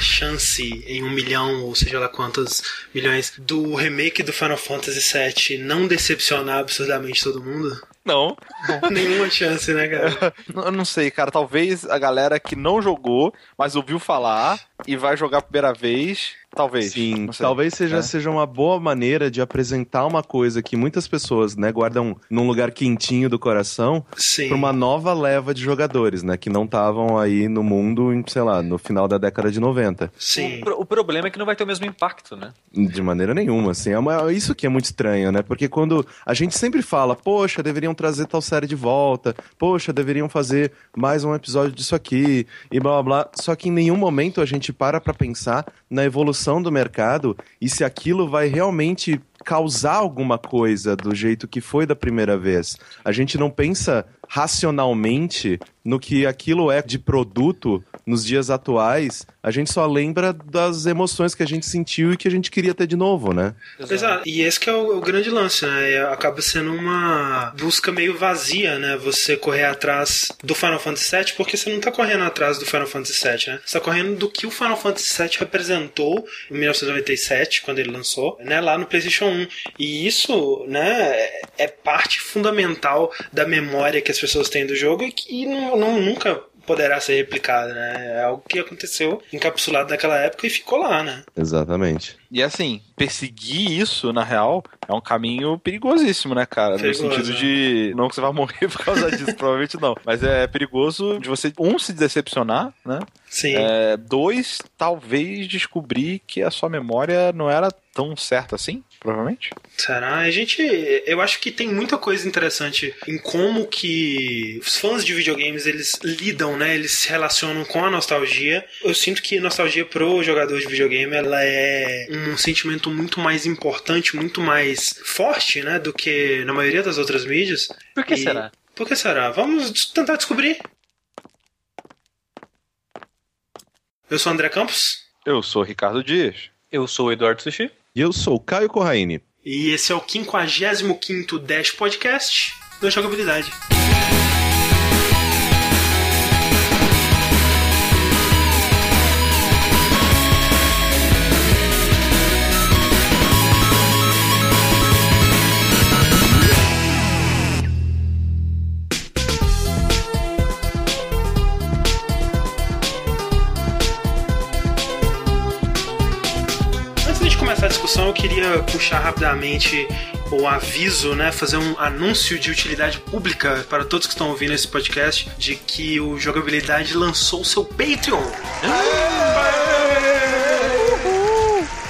chance em um milhão, ou seja lá quantos milhões, do remake do Final Fantasy VII não decepcionar absurdamente todo mundo? Não. Nenhuma chance, né, cara? Eu não sei, cara. Talvez a galera que não jogou, mas ouviu falar e vai jogar a primeira vez Talvez. Sim, talvez seja, é. seja uma boa maneira de apresentar uma coisa que muitas pessoas, né, guardam num lugar quentinho do coração para uma nova leva de jogadores, né, que não estavam aí no mundo, sei lá, no final da década de 90. Sim. O, o, problema é que não vai ter o mesmo impacto, né? De maneira nenhuma, assim. É uma, isso que é muito estranho, né? Porque quando a gente sempre fala, poxa, deveriam trazer tal série de volta, poxa, deveriam fazer mais um episódio disso aqui, e blá blá blá. Só que em nenhum momento a gente para pra pensar na evolução do mercado e se aquilo vai realmente causar alguma coisa do jeito que foi da primeira vez. A gente não pensa racionalmente no que aquilo é de produto nos dias atuais, a gente só lembra das emoções que a gente sentiu e que a gente queria ter de novo, né? Exato. E esse que é o, o grande lance, né? Acaba sendo uma busca meio vazia, né? Você correr atrás do Final Fantasy VII, porque você não tá correndo atrás do Final Fantasy VII, né? Você tá correndo do que o Final Fantasy VII representou em 1997, quando ele lançou, né? Lá no PlayStation 1. E isso, né? É parte fundamental da memória que as pessoas têm do jogo e que não, não nunca poderá ser replicada, né? É algo que aconteceu encapsulado naquela época e ficou lá, né? Exatamente. E assim, perseguir isso, na real, é um caminho perigosíssimo, né, cara? Perigoso, no sentido de. Não que você vai morrer por causa disso, provavelmente não. Mas é perigoso de você, um, se decepcionar, né? Sim. É, dois, talvez descobrir que a sua memória não era tão certa assim provavelmente. Será? A gente. Eu acho que tem muita coisa interessante em como que os fãs de videogames eles lidam, né? Eles se relacionam com a nostalgia. Eu sinto que nostalgia pro jogador de videogame ela é um sentimento muito mais importante, muito mais forte, né? Do que na maioria das outras mídias. Por que e... será? Por que será? Vamos tentar descobrir. Eu sou André Campos. Eu sou Ricardo Dias. Eu sou o Eduardo Sushi. E eu sou o Caio Corraine. E esse é o 55 Dash Podcast da Jogabilidade. Discussão, eu queria puxar rapidamente o aviso, né, fazer um anúncio de utilidade pública para todos que estão ouvindo esse podcast de que o Jogabilidade lançou seu Patreon.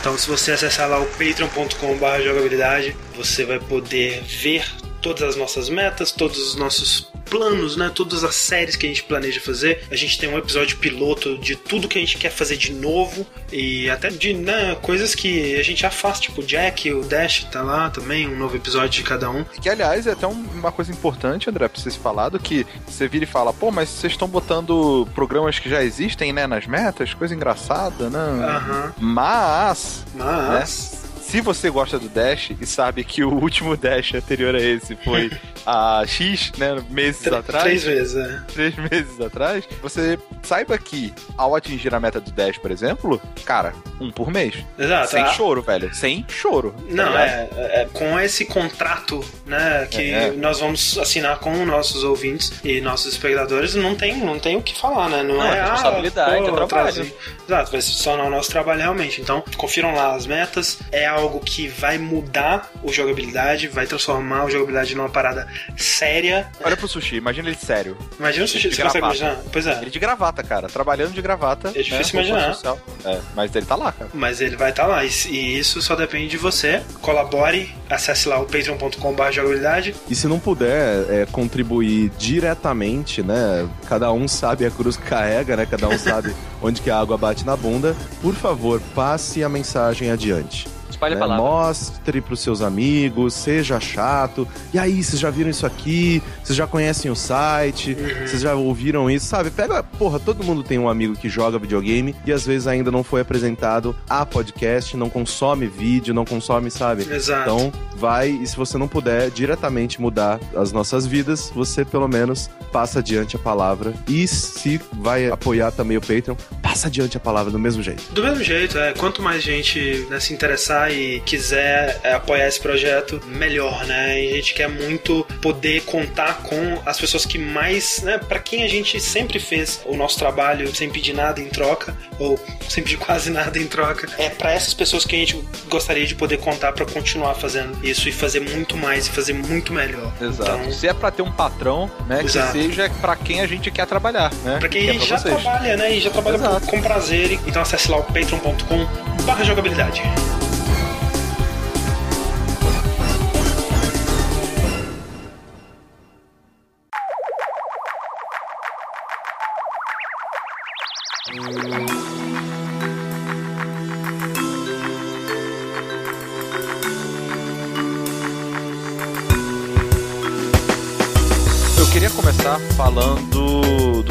Então, se você acessar lá o patreon.com/jogabilidade, você vai poder ver todas as nossas metas, todos os nossos planos, né? Todas as séries que a gente planeja fazer. A gente tem um episódio piloto de tudo que a gente quer fazer de novo e até de né, coisas que a gente já faz, tipo o Jack, o Dash tá lá também, um novo episódio de cada um. Que aliás é até uma coisa importante, André, pra vocês falar do que você vira e fala, pô, mas vocês estão botando programas que já existem, né, nas metas, coisa engraçada, né? Uhum. Mas. Mas. Né? Se você gosta do Dash e sabe que o último Dash anterior a esse foi há X, né, meses atrás. Três meses, é. Três meses atrás, você saiba que ao atingir a meta do Dash, por exemplo, cara, um por mês. Exato. Sem choro, velho. Sem choro. Tá Não, tá é, é, Com esse contrato, né, que é, é. nós vamos assinar com nossos ouvintes e nossos espectadores, não tem, não tem o que falar, né? Não, não é, é responsabilidade, ah, pô, é trabalho. Exato, vai se tornar o nosso trabalho realmente. Então, confiram lá as metas. É algo que vai mudar o jogabilidade, vai transformar o jogabilidade numa parada séria. Olha pro sushi, imagina ele sério. Imagina o sushi, você consegue imaginar? Pois é. Ele de gravata, cara, trabalhando de gravata. É difícil né, imaginar. É, mas ele tá lá, cara. Mas ele vai estar tá lá, e isso só depende de você. Colabore, acesse lá o patreon.com.br jogabilidade. E se não puder é, contribuir diretamente, né? Cada um sabe a cruz que carrega, né? Cada um sabe onde que a água bate na bunda. Por favor, passe a mensagem adiante. Espalhe a né? palavra. Mostre pros seus amigos, seja chato. E aí, vocês já viram isso aqui? Vocês já conhecem o site? Vocês já ouviram isso? Sabe? Pega, porra, todo mundo tem um amigo que joga videogame e às vezes ainda não foi apresentado a podcast, não consome vídeo, não consome, sabe? Exato. Então, vai, e se você não puder diretamente mudar as nossas vidas, você pelo menos passa adiante a palavra. E se vai apoiar também o Patreon, passa adiante a palavra do mesmo jeito. Do mesmo jeito, é, quanto mais gente né, se interessar e quiser é, apoiar esse projeto, melhor, né? E a gente quer muito poder contar com as pessoas que mais, né, para quem a gente sempre fez o nosso trabalho sem pedir nada em troca, ou sem pedir quase nada em troca. É para essas pessoas que a gente gostaria de poder contar para continuar fazendo isso e fazer muito mais e fazer muito melhor. Exato. Então, Se é pra ter um patrão, né, Exato. que seja pra quem a gente quer trabalhar, né? Pra quem Que a é gente pra já vocês. trabalha, né? E já trabalha Exato. com prazer. Então acesse lá o patreon.com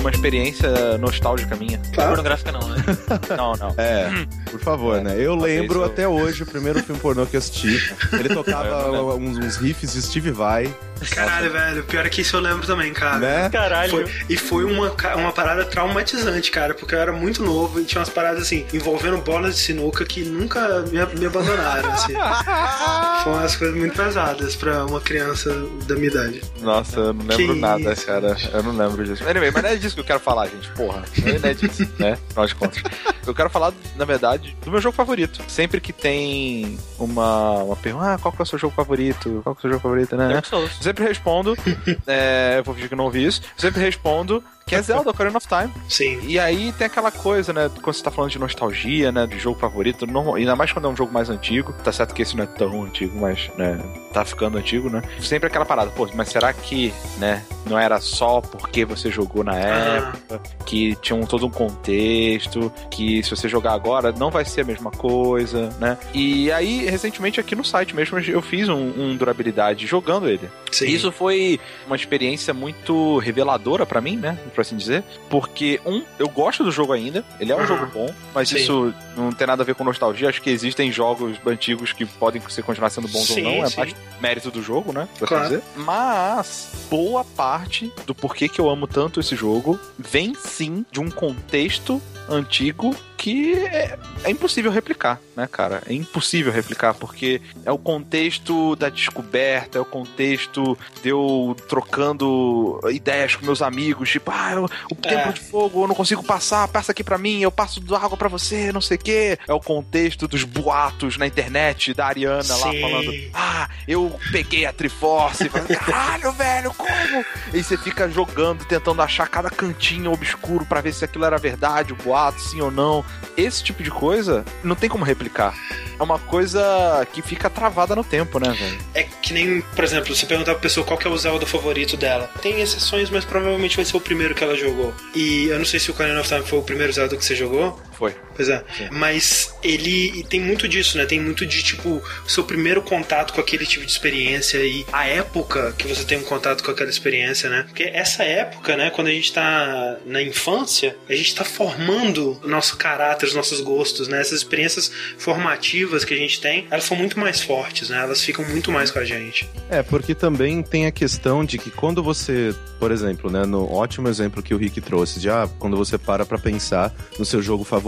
uma experiência nostálgica minha. Pornográfica não, né? Não, não. É, por favor, né? Eu lembro isso- até hoje, o primeiro filme pornô que eu assisti. Ele tocava Eu uns, uns riffs de Steve Vai, Caralho, velho. Pior é que isso eu lembro também, cara. né? Caralho. Foi- e foi uma, uma parada traumatizante, cara, porque eu era muito novo e tinha umas paradas assim, envolvendo bolas de sinuca que nunca me, me abandonaram, assim. Foram umas coisas muito pesadas pra uma criança da minha idade. Nossa, eu não lembro Que nada, isso. cara. Eu não lembro disso. Anyway, mas não é disso que eu quero falar, gente. Porra. Não é disso, né? Afinal de contas. Eu quero falar, na verdade, do meu jogo favorito. Sempre que tem uma, uma pergunta, ah, qual que é o seu jogo favorito? Qual que é o seu jogo favorito, né? Souls. Eu sempre respondo, é, eu vou fingir que eu não ouvi isso, eu sempre respondo que é Zelda Ocarina of Time. Sim. E aí tem aquela coisa, né, quando você tá falando de nostalgia, né, de jogo favorito, normal, ainda mais quando é um jogo mais antigo, tá certo que esse não é tão antigo, mas, né, tá ficando antigo, né, sempre aquela parada, pô, mas será que, né, não era só porque você jogou na Ah, época, que tinha um, todo um contexto, que se você jogar agora não vai ser a mesma coisa, né, e aí, recentemente aqui no site mesmo, eu fiz um, um durabilidade jogando ele, sim. isso foi uma experiência muito reveladora pra mim, né? Por assim dizer. Porque, um, eu gosto do jogo ainda, ele é um Aham. jogo bom, mas Sim. isso não tem nada a ver com nostalgia. Acho que existem jogos antigos que podem ser continuar sendo bons Sim, ou não, é sim. mais mérito do jogo, né? Claro. assim dizer. Mas, boa parte do porquê que eu amo tanto esse jogo vem sim de um contexto antigo que é, é impossível replicar, né, cara? É impossível replicar, porque é o contexto da descoberta, é o contexto de eu trocando ideias com meus amigos, tipo, ah, eu- o templo É. de fogo, eu não consigo passar, passa aqui pra mim, eu passo do água pra você, não sei o quê. É o contexto dos boatos na internet da Ariana lá Sim. falando, ah, eu peguei a Triforce, falando, caralho, velho, como? E você fica jogando, tentando achar cada cantinho obscuro pra ver se aquilo era verdade, o boato, sim ou não. Esse tipo de coisa não tem como replicar. É uma coisa que fica travada no tempo, né, velho? É que nem, por exemplo, você perguntar pra pessoa qual que é o Zelda favorito dela. Tem exceções, mas provavelmente vai ser o primeiro que ela jogou. E eu não sei se o Ocarina of Time foi o primeiro Zelda que você jogou. Foi. Pois é. Sim. Mas ele e tem muito disso, né? Tem muito de, tipo, o seu primeiro contato com aquele tipo de experiência e a época que você tem um contato com aquela experiência, né? Porque essa época, né? Quando a gente tá na infância, a gente tá formando o nosso caráter, os nossos gostos, né? Essas experiências formativas que a gente tem, elas são muito mais fortes, né? Elas ficam muito mais com a gente. É, porque também tem a questão de que quando você, por exemplo, né, no ótimo exemplo que o Rick trouxe, de ah, quando você para pra pensar no seu jogo favorito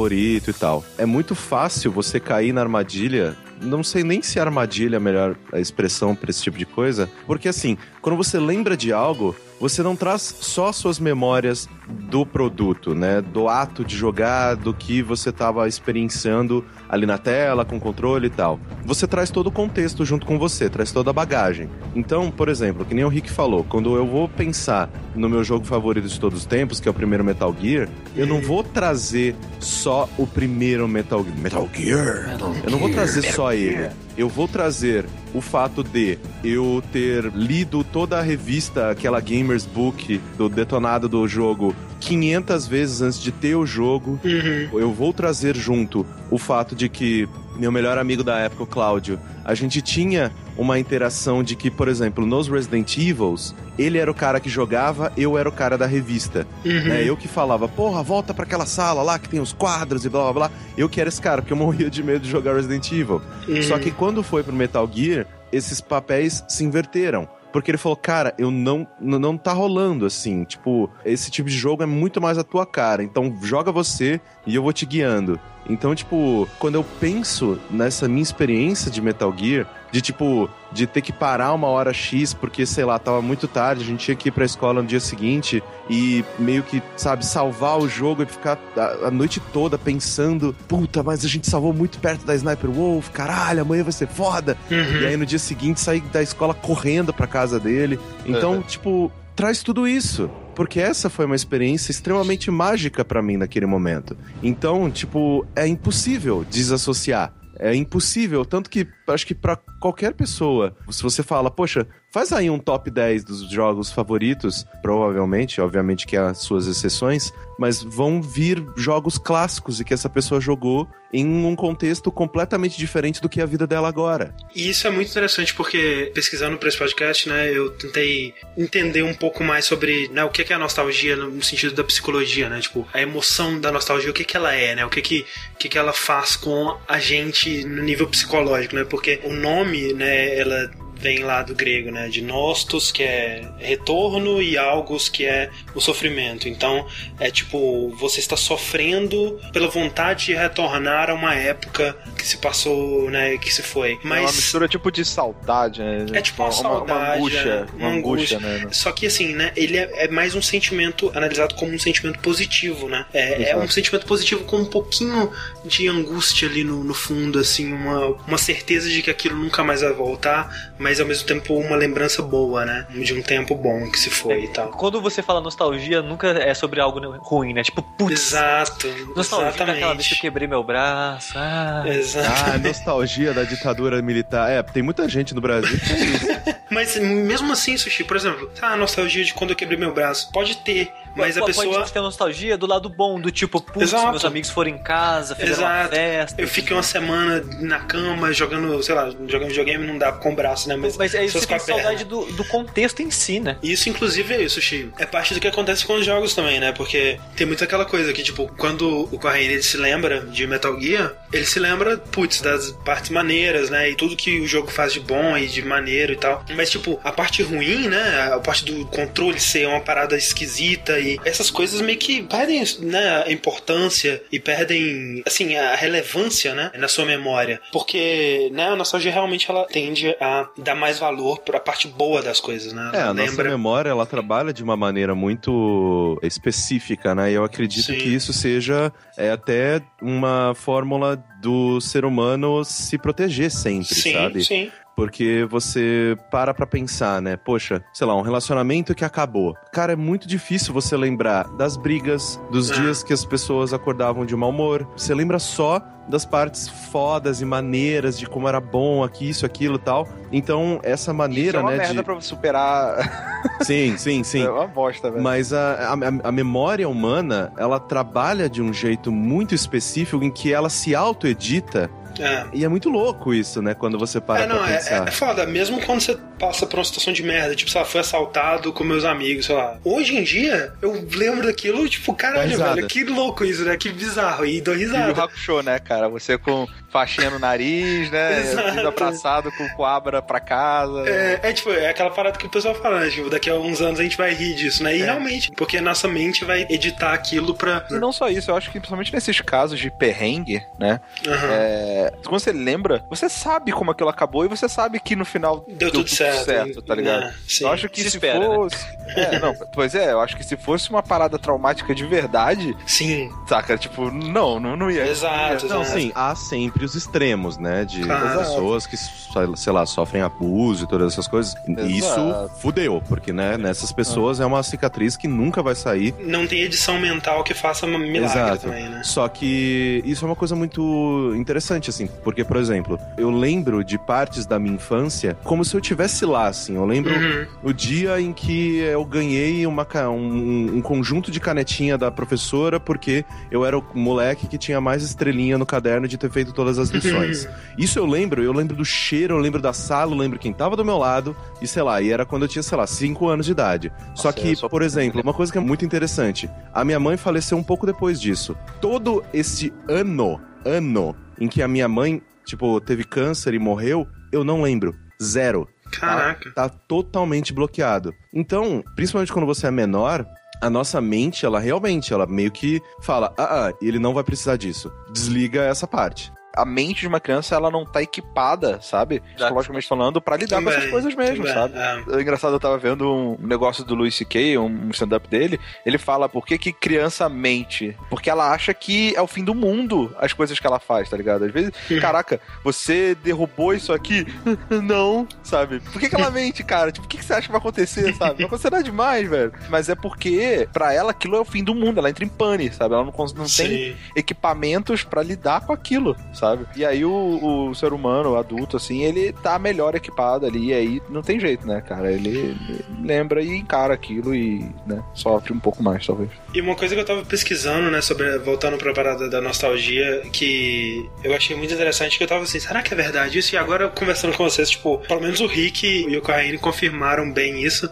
e tal, é muito fácil você cair na armadilha. Não sei nem se armadilha é a melhor expressão pra esse tipo de coisa, porque assim, quando você lembra de algo, você não traz só suas memórias do produto, né? Do ato de jogar, do que você estava experienciando ali na tela, com controle e tal. Você traz todo o contexto junto com você, traz toda a bagagem. Então, por exemplo, que nem o Rick falou, quando eu vou pensar no meu jogo favorito de todos os tempos, que é o primeiro Metal Gear, eu não vou trazer só o primeiro Metal Gear. Metal Gear! eu não vou trazer só ele. Eu vou trazer o fato de eu ter lido toda a revista, aquela Gamers Book do detonado do jogo 500 vezes antes de ter o jogo. Uhum. Eu vou trazer junto o fato de que meu melhor amigo da época, o Cláudio, a gente tinha uma interação de que, por exemplo, nos Resident Evils, ele era o cara que jogava, eu era o cara da revista. Uhum. Né? Eu que falava, porra, volta pra aquela sala lá que tem os quadros e blá blá blá. Eu que era esse cara, porque eu morria de medo de jogar Resident Evil. Uhum. Só que quando foi pro Metal Gear, esses papéis se inverteram. Porque ele falou, cara, eu não, não tá rolando assim. Tipo, esse tipo de jogo é muito mais a tua cara. Então joga você e eu vou te guiando. Então, tipo, quando eu penso nessa minha experiência de Metal Gear, de tipo, de ter que parar uma hora X porque, sei lá, tava muito tarde, a gente tinha que ir pra escola no dia seguinte e meio que, sabe, salvar o jogo e ficar a, a noite toda pensando, puta, mas a gente salvou muito perto da Sniper Wolf, caralho, amanhã vai ser foda. Uhum. E aí no dia seguinte sair da escola correndo pra casa dele. Então, Uhum. tipo, traz tudo isso. Porque essa foi uma experiência extremamente mágica pra mim naquele momento. Então, tipo, é impossível desassociar. É impossível, tanto que acho que pra qualquer pessoa, se você fala, poxa, faz aí um top 10 dos jogos favoritos, provavelmente, obviamente que há suas exceções, mas vão vir jogos clássicos e que essa pessoa jogou em um contexto completamente diferente do que é a vida dela agora. E isso é muito interessante porque, pesquisando para esse podcast, né, eu tentei entender um pouco mais sobre né, o que é a nostalgia no sentido da psicologia, né? Tipo, a emoção da nostalgia, o que, que ela é, né? O que, que, o que, que ela faz com a gente no nível psicológico, né? Porque o nome, né, ela vem lá do grego, né? De nostos, que é retorno, e algos, que é o sofrimento. Então, é tipo, você está sofrendo pela vontade de retornar a uma época que se passou, né? Que se foi. É uma Mas. mistura tipo de saudade, né? É tipo uma uma, saudade, angústia. é, Uma uma angústia, né? Só que assim, né? Ele é, é mais um sentimento analisado como um sentimento positivo, né? É, é um sentimento positivo com um pouquinho de angústia ali no, no fundo, assim, uma, uma certeza de que aquilo nunca mais vai voltar, mas ao mesmo tempo uma lembrança boa, né? De um tempo bom que se foi e tal. Quando você fala nostalgia, nunca é sobre algo ruim, né? Tipo, putz, Exato, nostalgia daquela vez que eu exatamente. quebrei meu braço. Ah, Exato. Ah, nostalgia da ditadura militar. É, tem muita gente no Brasil que tem isso. Mas mesmo assim, Sushi, por exemplo, ah, a nostalgia de quando eu quebrei meu braço. Pode ter, mas a pode pessoa. ter nostalgia do lado bom, do tipo, putz, meus amigos foram em casa, fizeram uma Exato. festa. Eu fiquei uma semana na cama jogando, sei lá, jogando videogame não dá com o braço, né? Mas, Mas você com a tem saudade do, do contexto em si, né? Isso, inclusive, é isso, Chico. É parte do que acontece com os jogos também, né? Porque tem muito aquela coisa que, tipo, quando o Corraine ele se lembra de Metal Gear, ele se lembra, putz, das partes maneiras, né? E tudo que o jogo faz de bom e de maneiro e tal. Mas, tipo, a parte ruim, né? A parte do controle ser uma parada esquisita e essas coisas meio que perdem, né? A importância e perdem, assim, a relevância, né? Na sua memória. Porque, né? A nostalgia realmente ela tende a dar mais valor pra parte boa das coisas, né? É, a nossa lembra memória, ela trabalha de uma maneira muito específica, né? E eu acredito Sim. que isso seja é, até uma fórmula do ser humano se proteger sempre, sim, sabe? Sim, Porque você para pra pensar, né? Poxa, sei lá, um relacionamento que acabou. Cara, é muito difícil você lembrar das brigas, dos Ah. dias que as pessoas acordavam de mau humor. Você lembra só das partes fodas e maneiras de como era bom aqui, isso, aquilo e tal. Então, essa Isso maneira, é uma né, merda de... pra superar. Sim, sim, sim. É uma bosta, velho. Mas a, a, a memória humana, ela trabalha de um jeito muito específico em que ela se auto-edita. É. E é muito louco isso, né? Quando você para É, não, pra é, pensar. é foda. Mesmo quando você passa por uma situação de merda, tipo, sei lá, foi assaltado com meus amigos, sei lá. Hoje em dia, eu lembro daquilo, tipo, caralho, risada. velho, que louco isso, né? Que bizarro. E dou E o risada. Hakusho, né, cara? Você com faixinha no nariz, né? Exato. Vindo abraçado com o Coabra pra casa. É, é, tipo, é aquela parada que o pessoal fala, né? Tipo, daqui a uns anos a gente vai rir disso, né? E É. realmente, porque a nossa mente vai editar aquilo pra. E não só isso, eu acho que principalmente nesses casos de perrengue, né? Aham. É, quando você lembra, você sabe como aquilo acabou e você sabe que no final Deu tudo certo. tá ligado? É. Eu acho que Se se, espera, né? fosse. É, não, pois é, eu acho que se fosse uma parada traumática de verdade, Sim, saca? Tipo, não, não, não ia. exato, Não, exato. sim, há sempre os extremos, né? De Claro. pessoas que, sei lá, sofrem abuso e todas essas coisas. Exato. Isso fudeu, porque, né, nessas pessoas é uma cicatriz que nunca vai sair. Não tem edição mental que faça um milagre Exato. também, né? Só que isso é uma coisa muito interessante, interessante, assim, porque, por exemplo, eu lembro de partes da minha infância como se eu tivesse lá, assim. Eu lembro Uhum. o dia em que eu ganhei uma, um, um conjunto de canetinha da professora porque eu era o moleque que tinha mais estrelinha no caderno de ter feito todas as lições. Isso eu lembro, eu lembro do cheiro, eu lembro da sala, eu lembro quem tava do meu lado, e sei lá, e era quando eu tinha, sei lá, 5 anos de idade. Só Nossa, que, eu só- por exemplo, uma coisa que é muito interessante, a minha mãe faleceu um pouco depois disso. Todo esse ano, ano, em que a minha mãe, tipo, teve câncer e morreu, eu não lembro. Zero Caraca. tá totalmente bloqueado. Então, principalmente quando você é menor, a nossa mente, ela realmente, ela meio que fala, ah, ah, ele não vai precisar disso. Desliga essa parte. A mente de uma criança, ela não tá equipada, sabe? Psicologicamente falando, pra lidar com essas Também, coisas mesmo, também, sabe? é. É engraçado, eu tava vendo um negócio do Louis C.K., um stand-up dele. Ele fala por que, que criança mente. Porque ela acha que é o fim do mundo as coisas que ela faz, tá ligado? Às vezes, caraca, você derrubou isso aqui? Não, sabe? Por que, que ela mente, cara? Tipo, o que, que você acha que vai acontecer, sabe? Não vai acontecer nada demais, velho. Mas é porque, pra ela, aquilo é o fim do mundo. Ela entra em pane, sabe? Ela não, não tem equipamentos pra lidar com aquilo, sabe? E aí o, o ser humano, o adulto, assim, ele tá melhor equipado ali, e aí não tem jeito, né, cara? Ele, ele lembra e encara aquilo e, né, sofre um pouco mais, talvez. E uma coisa que eu tava pesquisando, né, sobre voltando pra parada da nostalgia, que eu achei muito interessante, que eu tava assim, será que é verdade isso? E agora conversando com vocês, tipo, pelo menos o Rick e o Corraine confirmaram bem isso,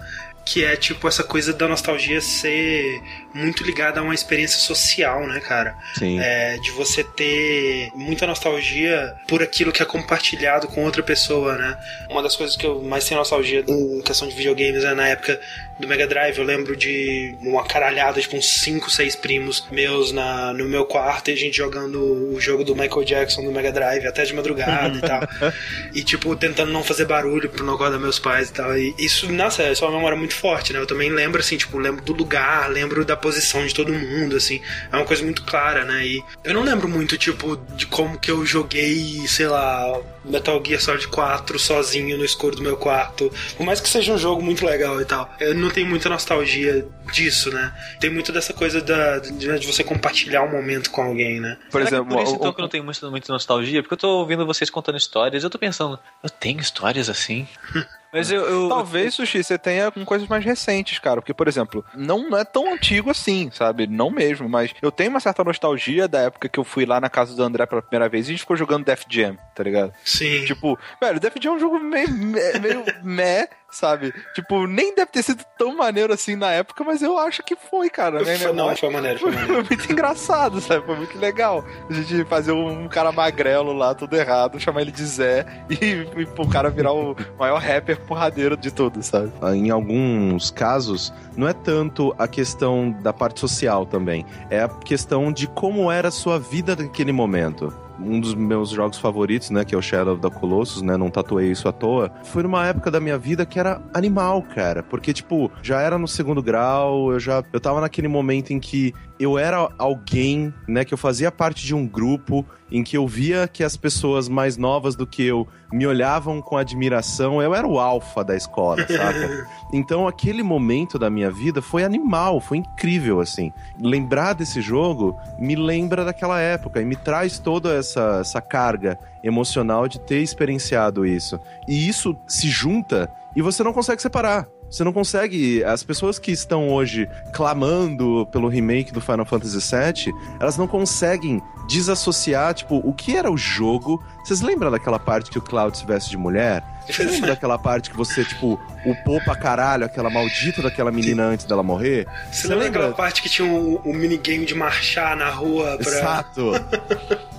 que é tipo essa coisa da nostalgia ser muito ligada a uma experiência social, né, cara? Sim. É, de você ter muita nostalgia por aquilo que é compartilhado com outra pessoa, né? Uma das coisas que eu mais tenho nostalgia em questão de videogames é na época do Mega Drive. Eu lembro de uma caralhada, tipo uns 5, 6 primos meus na, no meu quarto e a gente jogando o jogo do Michael Jackson do Mega Drive até de madrugada e tal. E tipo, tentando não fazer barulho pra não acordar meus pais e tal. E isso, nossa, é só uma memória muito forte, né? Eu também lembro, assim, tipo, lembro do lugar, lembro da posição de todo mundo, assim. É uma coisa muito clara, né? E eu não lembro muito, tipo, de como que eu joguei, sei lá, Metal Gear Solid 4 sozinho no escuro do meu quarto. Por mais que seja um jogo muito legal e tal. Eu não tenho muita nostalgia disso, né? Tem muito dessa coisa da, de, de você compartilhar um momento com alguém, né? Por Será que exemplo, por isso então o- que eu não tenho muito, muito nostalgia? Porque eu tô ouvindo vocês contando histórias, eu tô pensando, eu tenho histórias assim? Mas eu. eu Talvez, Sushi, você tenha com coisas mais recentes, cara. Porque, por exemplo, não é tão antigo assim, sabe? Não mesmo, mas eu tenho uma certa nostalgia da época que eu fui lá na casa do André pela primeira vez e a gente ficou jogando Def Jam, tá ligado? Sim. Tipo, velho, Def Jam é um jogo meio, meio, meio meh, sabe? Tipo, nem deve ter sido tão maneiro assim na época, mas eu acho que foi, cara. Né? Foi- não, foi maneiro, foi maneiro. Foi muito engraçado, sabe? Foi muito legal. A gente fazer um cara magrelo lá, tudo errado, chamar ele de Zé e, e pro cara virar o maior rapper porradeiro de tudo, sabe? Em alguns casos, não é tanto a questão da parte social também, é a questão de como era a sua vida naquele momento. Um dos meus jogos favoritos, né, que é o Shadow of the Colossus, né, não tatuei isso à toa, foi numa época da minha vida que era animal, cara, porque tipo, já era no segundo grau, eu já eu tava naquele momento em que eu era alguém, né, que eu fazia parte de um grupo em que eu via que as pessoas mais novas do que eu me olhavam com admiração, eu era o alfa da escola, saca? Então aquele momento da minha vida foi animal, foi incrível assim. Lembrar desse jogo me lembra daquela época e me traz toda essa, essa carga emocional de ter experienciado isso. E isso se junta e você não consegue separar. Você não consegue. As pessoas que estão hoje clamando pelo remake do Final Fantasy VII, elas não conseguem desassociar, tipo, o que era o jogo. Vocês lembram daquela parte que o Cloud se veste de mulher? Vocês lembram daquela parte que você, tipo, upou pra caralho aquela maldita daquela menina antes dela morrer? Você lembra daquela parte que tinha um, um minigame de marchar na rua pra. Exato.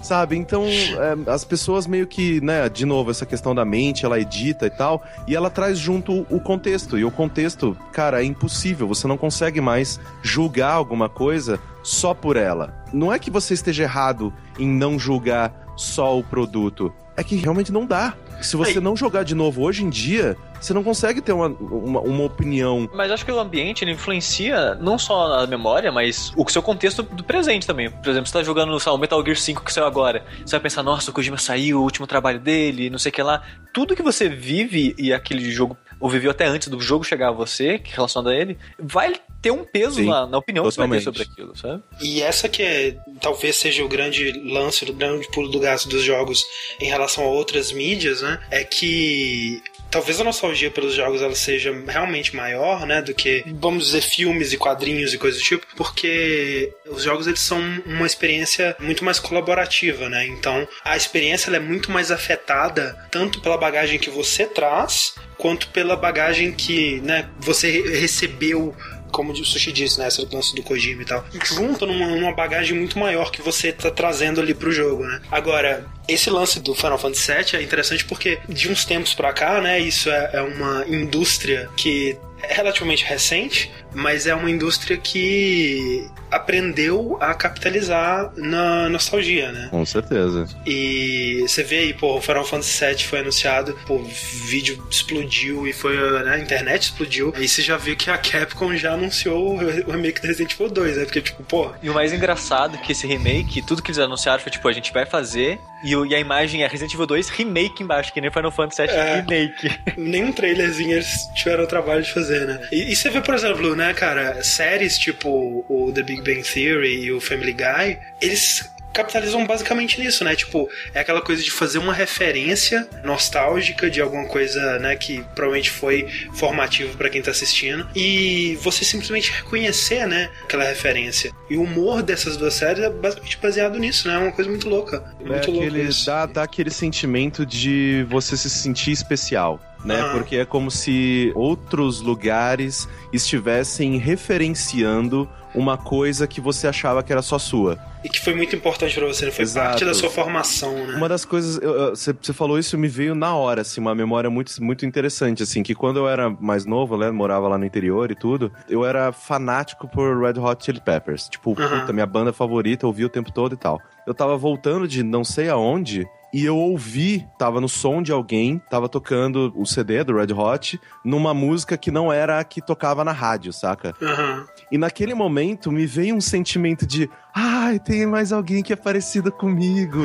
Sabe, então é, as pessoas meio que, né, de novo, essa questão da mente, ela edita e tal, e ela traz junto o contexto. E o contexto, cara, é impossível. Você não consegue mais julgar alguma coisa só por ela. Não é que você esteja errado em não julgar só o produto. É que realmente não dá. Se você Aí. não jogar de novo hoje em dia, você não consegue ter uma, uma, uma opinião. Mas acho que o ambiente ele influencia não só a memória, mas o seu contexto do presente também. Por exemplo, você tá jogando sei lá, o Metal Gear 5 que saiu agora. Você vai pensar, nossa, o Kojima saiu, o último trabalho dele, não sei o que lá. Tudo que você vive e aquele jogo ou viveu até antes do jogo chegar a você, que é relacionado a ele, vai ter um peso Sim, na, na opinião totalmente. que você vai ter sobre aquilo, sabe? E essa que é, talvez seja o grande lance, o grande pulo do gato dos jogos em relação a outras mídias, né? É que talvez a nostalgia pelos jogos ela seja realmente maior, né, do que, vamos dizer, filmes e quadrinhos e coisas do tipo, porque os jogos eles são uma experiência muito mais colaborativa, né? Então, a experiência é muito mais afetada tanto pela bagagem que você traz, quanto pela bagagem que, né, você re- recebeu como o Sushi disse, né? Esse lance do Kojima e tal. Junta numa, numa bagagem muito maior que você tá trazendo ali pro jogo, né? Agora, esse lance do Final Fantasy VII é interessante porque de uns tempos pra cá, né? Isso é, é uma indústria que é relativamente recente, mas é uma indústria que aprendeu a capitalizar na nostalgia, né? Com certeza. E você vê aí, pô, o Final Fantasy VII foi anunciado, pô, o vídeo explodiu e foi, né, a internet explodiu. Aí você já viu que a Capcom já anunciou o remake do Resident Evil 2, né? Porque, tipo, pô, E o mais engraçado é que esse remake, tudo que eles anunciaram foi tipo, a gente vai fazer, e, e a imagem é Resident Evil 2 remake embaixo, que nem Final Fantasy VII É. remake. nenhum trailerzinho eles tiveram o trabalho de fazer, né? E, e você vê, por exemplo, né, cara, séries tipo o The Big Bang Theory e o Family Guy, eles capitalizam basicamente nisso, né? Tipo, é aquela coisa de fazer uma referência nostálgica de alguma coisa, né, que provavelmente foi formativo pra quem tá assistindo e você simplesmente reconhecer, né, aquela referência. E o humor dessas duas séries é basicamente baseado nisso, né? É uma coisa muito louca. É Muito louco aquele, isso. dá, dá aquele sentimento de você se sentir especial, né? Ah. Porque é como se outros lugares estivessem referenciando uma coisa que você achava que era só sua. E que foi muito importante pra você, né? Foi Exato. parte da sua formação, né? Uma das coisas, você falou isso, me veio na hora, assim, uma memória muito, muito interessante, assim, que quando eu era mais novo, né, morava lá no interior e tudo, eu era fanático por Red Hot Chili Peppers. Tipo, Aham. puta, minha banda favorita, eu ouvia o tempo todo e tal. Eu tava voltando de não sei aonde, e eu ouvi, tava no som de alguém, tava tocando o CD do Red Hot, numa música que não era a que tocava na rádio, saca? Aham. E naquele momento me veio um sentimento de ai, tem mais alguém que é parecido comigo,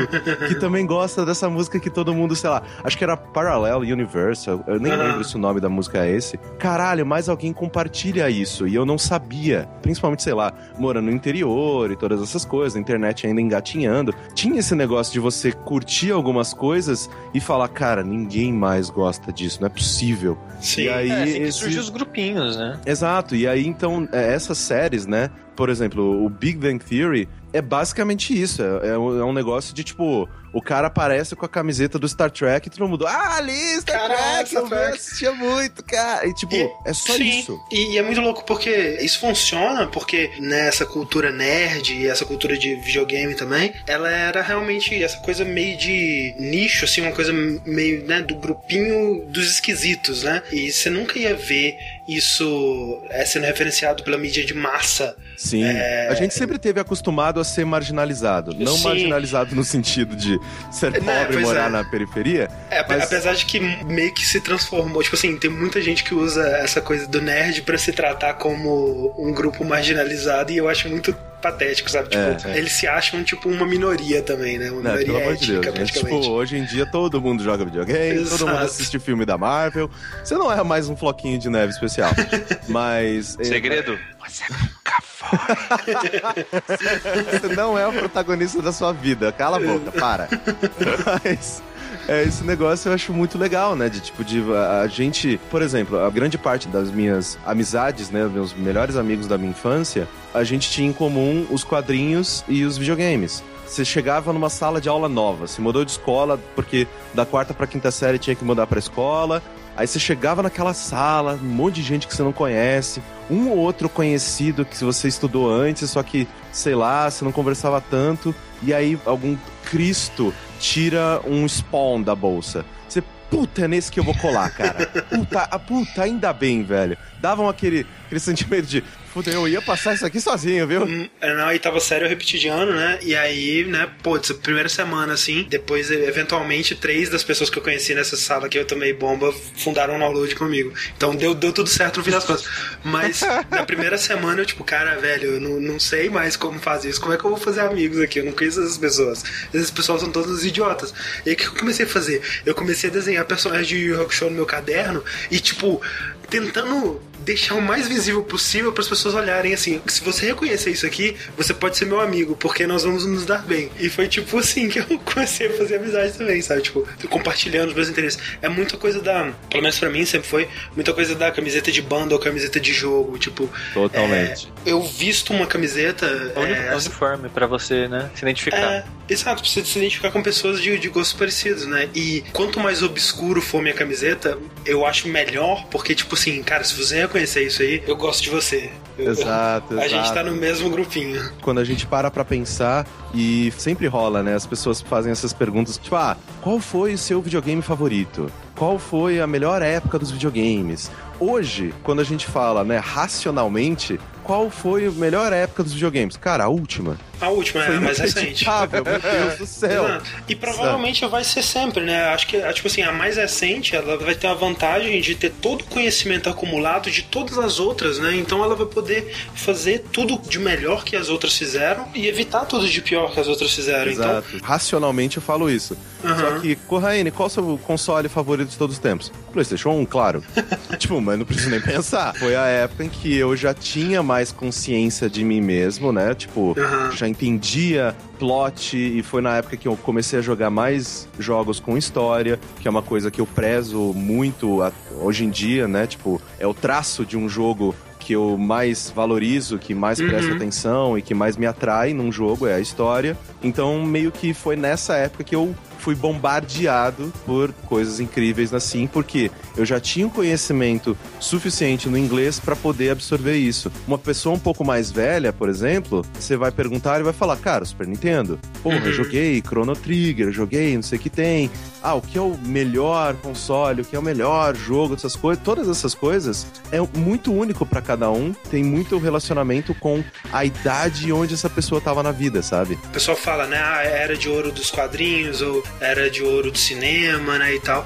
que também gosta dessa música que todo mundo, sei lá, acho que era Parallel Universal, eu nem Aham. lembro se o nome da música é esse. Caralho, mais alguém compartilha isso e eu não sabia, principalmente, sei lá, morando no interior e todas essas coisas, a internet ainda engatinhando. Tinha esse negócio de você curtir algumas coisas e falar, cara, ninguém mais gosta disso, não é possível. Sim. E aí, é, assim que esse- surgiu os grupinhos, né? Exato, e aí então, é, essas séries, né? Por exemplo, o Big Bang Theory é basicamente isso. É, é um, é um negócio de tipo, o cara aparece com a camiseta do Star Trek e todo mundo, ah, ali, Star Caraca, Trek, eu Trek." assistia muito, cara. E tipo, E- é só Sim, isso. E, e é muito louco porque isso funciona porque nessa cultura nerd e essa cultura de videogame também, ela era realmente essa coisa meio de nicho, assim, uma coisa meio, né, do grupinho dos esquisitos, né? E você nunca ia ver isso é, sendo referenciado pela mídia de massa. Sim. É. A gente sempre teve acostumado a ser marginalizado. Não Sim. marginalizado no sentido de ser Né, pobre e morar é. na periferia. É, Mas- Apesar de que meio que se transformou, tipo assim, tem muita gente que usa essa coisa do nerd pra se tratar como um grupo marginalizado e eu acho muito patético, sabe? Tipo, É, é. eles se acham tipo uma minoria também, né? Uma Não, minoria pelo amor de Deus. Né? Tipo, praticamente. hoje em dia todo mundo joga videogame, todo Exato. mundo assiste filme da Marvel. Você não é mais um floquinho de neve especial. Mas. é, Segredo? Você nunca foi. Você não é o protagonista da sua vida. Cala a boca, para. Mas. É, esse negócio eu acho muito legal, né? De tipo, de a, gente, por exemplo, a grande parte das minhas amizades, né? Meus melhores amigos da minha infância, a gente tinha em comum os quadrinhos e os videogames. Você chegava numa sala de aula nova, se mudou de escola, porque da quarta pra quinta série tinha que mudar pra escola. Aí você chegava naquela sala, um monte de gente que você não conhece, um ou outro conhecido que você estudou antes, só que, sei lá, você não conversava tanto, e aí algum Cristo tira um spawn da bolsa. Você, puta, é nesse que eu vou colar, cara. Puta, ah, puta, ainda bem, velho. Davam aquele, aquele sentimento de, fudeu, eu ia passar isso aqui sozinho, viu? Hum, oitava série eu repeti de ano, né? E aí, né, putz, primeira semana assim, depois, eventualmente, três das pessoas que eu conheci nessa sala que eu tomei bomba fundaram um download comigo. Então deu, deu tudo certo no fim das contas. Mas na primeira semana eu, tipo, cara, velho, eu não, não sei mais como fazer isso. Como é que eu vou fazer amigos aqui? Eu não conheço essas pessoas. Essas pessoas são todas idiotas. E aí o que eu comecei a fazer? Eu comecei a desenhar personagens de Yu Hakusho no meu caderno e, tipo, tentando deixar o mais visível possível para as pessoas olharem assim. Se você reconhecer isso aqui, você pode ser meu amigo, porque nós vamos nos dar bem. E foi tipo assim que eu comecei a fazer amizade também, sabe? Tipo, compartilhando os meus interesses. É muita coisa da. Pelo menos pra mim sempre foi muita coisa da camiseta de banda ou camiseta de jogo. Tipo. Totalmente. é, eu visto uma camiseta. É é, uniforme pra você, né? Se identificar. é, exato, precisa se identificar com pessoas de, de gostos parecidos, né? E quanto mais obscuro for minha camiseta, eu acho melhor, porque, tipo assim, cara, se você reconhecer isso aí, eu gosto de você. Eu- Exato, A gente exato. tá no mesmo grupinho. Quando a gente para pra pensar e sempre rola, né? As pessoas fazem essas perguntas, tipo, ah, qual foi o seu videogame favorito? Qual foi a melhor época dos videogames? Hoje, quando a gente fala, né, racionalmente, qual foi a melhor época dos videogames? Cara, a última. A última é a mais recente. inacreditável, meu Deus do céu. Exato. E provavelmente vai ser sempre, né? Acho que, tipo assim, a mais recente, ela vai ter a vantagem de ter todo o conhecimento acumulado de todas as outras, né? Então ela vai poder fazer tudo de melhor que as outras fizeram e evitar tudo de pior que as outras fizeram. Exato. Racionalmente eu falo isso. Aham. Só que, Corraine, qual é o seu console favorito de todos os tempos? PlayStation 1, claro. tipo, mas não preciso nem pensar. Foi a época em que eu já tinha mais consciência de mim mesmo, né? Tipo, Aham. já entendia plot e foi na época que eu comecei a jogar mais jogos com história, que é uma coisa que eu prezo muito hoje em dia, né? Tipo, é o traço de um jogo que eu mais valorizo, que mais Uhum. presto atenção e que mais me atrai num jogo é a história. Então, meio que foi nessa época que eu fui bombardeado por coisas incríveis assim, porque eu já tinha um conhecimento suficiente no inglês para poder absorver isso. Uma pessoa um pouco mais velha, por exemplo, você vai perguntar e vai falar, cara, Super Nintendo. Porra, eu Uhum. joguei Chrono Trigger, joguei não sei o que tem. Ah, o que é o melhor console, o que é o melhor jogo, essas coisas, todas essas coisas é muito único para cada um, tem muito relacionamento com a idade onde essa pessoa tava na vida, sabe? O pessoal fala, né? Ah, era de ouro dos quadrinhos ou era de ouro do cinema, né? E tal.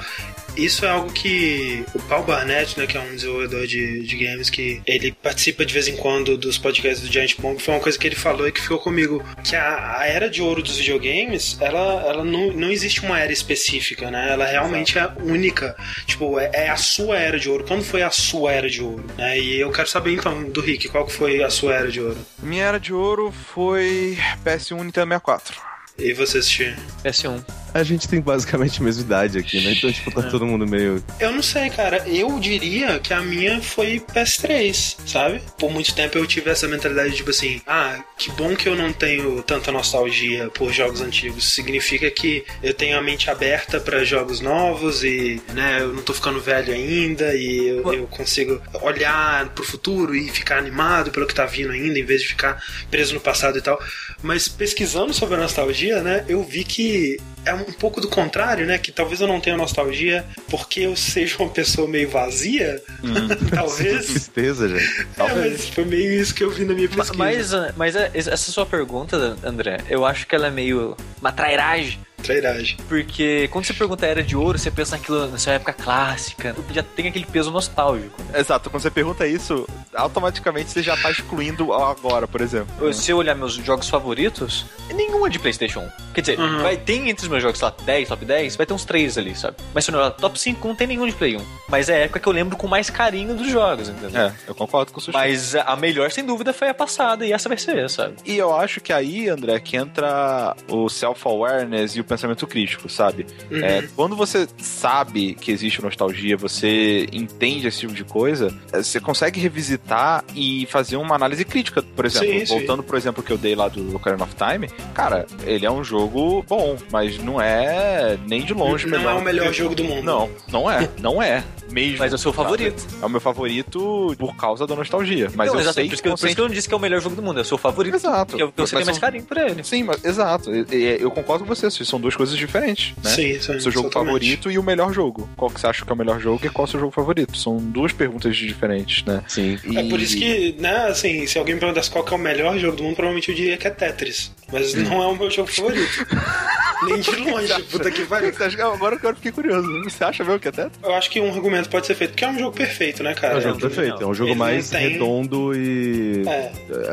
Isso é algo que o Paul Barnett, né, que é um desenvolvedor de, de games, que ele participa de vez em quando dos podcasts do Giant Bomb, foi uma coisa que ele falou e que ficou comigo. Que a, a era de ouro dos videogames, ela, ela não, não existe uma era específica, né? Ela realmente é única. Tipo, é, é a sua era de ouro. Quando foi a sua era de ouro? Né? E eu quero saber então, do Rick, qual que foi a sua era de ouro? Minha era de ouro foi PS1 Nintendo 64. E você assistir? PS1. A gente tem basicamente a mesma idade aqui, né? Então, tipo, tá todo mundo meio. Eu não sei, cara. Eu diria que a minha foi PS3, sabe? Por muito tempo eu tive essa mentalidade, tipo assim, ah, que bom que eu não tenho tanta nostalgia por jogos antigos. Significa que eu tenho a mente aberta pra jogos novos e, né, eu não tô ficando velho ainda e eu, eu consigo olhar pro futuro e ficar animado pelo que tá vindo ainda, em vez de ficar preso no passado e tal. Mas pesquisando sobre a nostalgia, né, eu vi que é um pouco do contrário, né? Que talvez eu não tenha nostalgia porque eu seja uma pessoa meio vazia. talvez. Tristeza, gente. É, mas foi meio isso que eu vi na minha pesquisa. Mas, mas é- essa sua pergunta, André, eu acho que ela é meio uma trairagem. Trairagem. Porque quando você pergunta a era de ouro, você pensa naquilo na sua época clássica. Já tem aquele peso nostálgico. né? Exato, quando você pergunta isso, automaticamente você já tá excluindo agora, por exemplo. Se eu olhar meus jogos favoritos, nenhum é de PlayStation 1. Quer dizer, Uhum. vai, tem entre os meus jogos, sei lá, 10, top 10, vai ter uns 3 ali, sabe? Mas se eu olhar top 5, não tem nenhum de Play 1. Mas é a época que eu lembro com mais carinho dos jogos, entendeu? É, eu concordo com o Sushi. Mas a melhor, sem dúvida, foi a passada, e essa vai ser, sabe? E eu acho que aí, André, que entra o self-awareness e o pensamento crítico, sabe? Uhum. É, quando você sabe que existe nostalgia, você entende esse tipo de coisa, é, você consegue revisitar e fazer uma análise crítica. Por exemplo, Sim, sim. voltando pro exemplo que eu dei lá do Ocarina of Time, cara, ele é um jogo bom, mas não é nem de longe Não é o melhor jogo do mundo. Não, não é. Não é. Mesmo. Mas é o seu favorito. É o meu favorito por causa da nostalgia. Mas Não, eu exatamente, sei por isso, que eu, por isso que eu não disse que é o melhor jogo do mundo, é o seu favorito. Exato. Que eu, que você Mas tem mais carinho por ele. Sim, mas, exato. E- e- Eu concordo com você. São são duas coisas diferentes, né? Sim, sim. O seu jogo exatamente. favorito e o melhor jogo. Qual que você acha que é o melhor jogo e qual é o seu jogo favorito? São duas perguntas diferentes, né? Sim. É por isso que, né, assim, se alguém me perguntasse qual que é o melhor jogo do mundo, provavelmente eu diria que é Tetris. Mas não é o meu jogo favorito. Nem de longe, puta que pariu. Você acha- Agora eu fiquei curioso. Você acha mesmo que é Tetris? Eu acho que um argumento pode ser feito, porque é um jogo perfeito, né, cara? É um jogo perfeito, é um jogo Ele mais tem- redondo e É.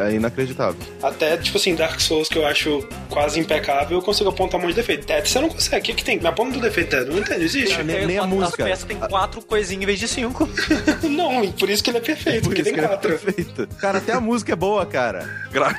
é inacreditável. Até, tipo assim, Dark Souls, que eu acho quase impecável, eu consigo apontar um monte de defeito. Tetris você não consegue. O que, que tem? Me aponta do defeito. Não entendo, existe. Nem- nem a música. As peças tem quatro coisinhas em vez de cinco. não, por isso que ele é perfeito, porque isso tem é quatro. perfeito. Cara, até a música é boa, cara. Gra-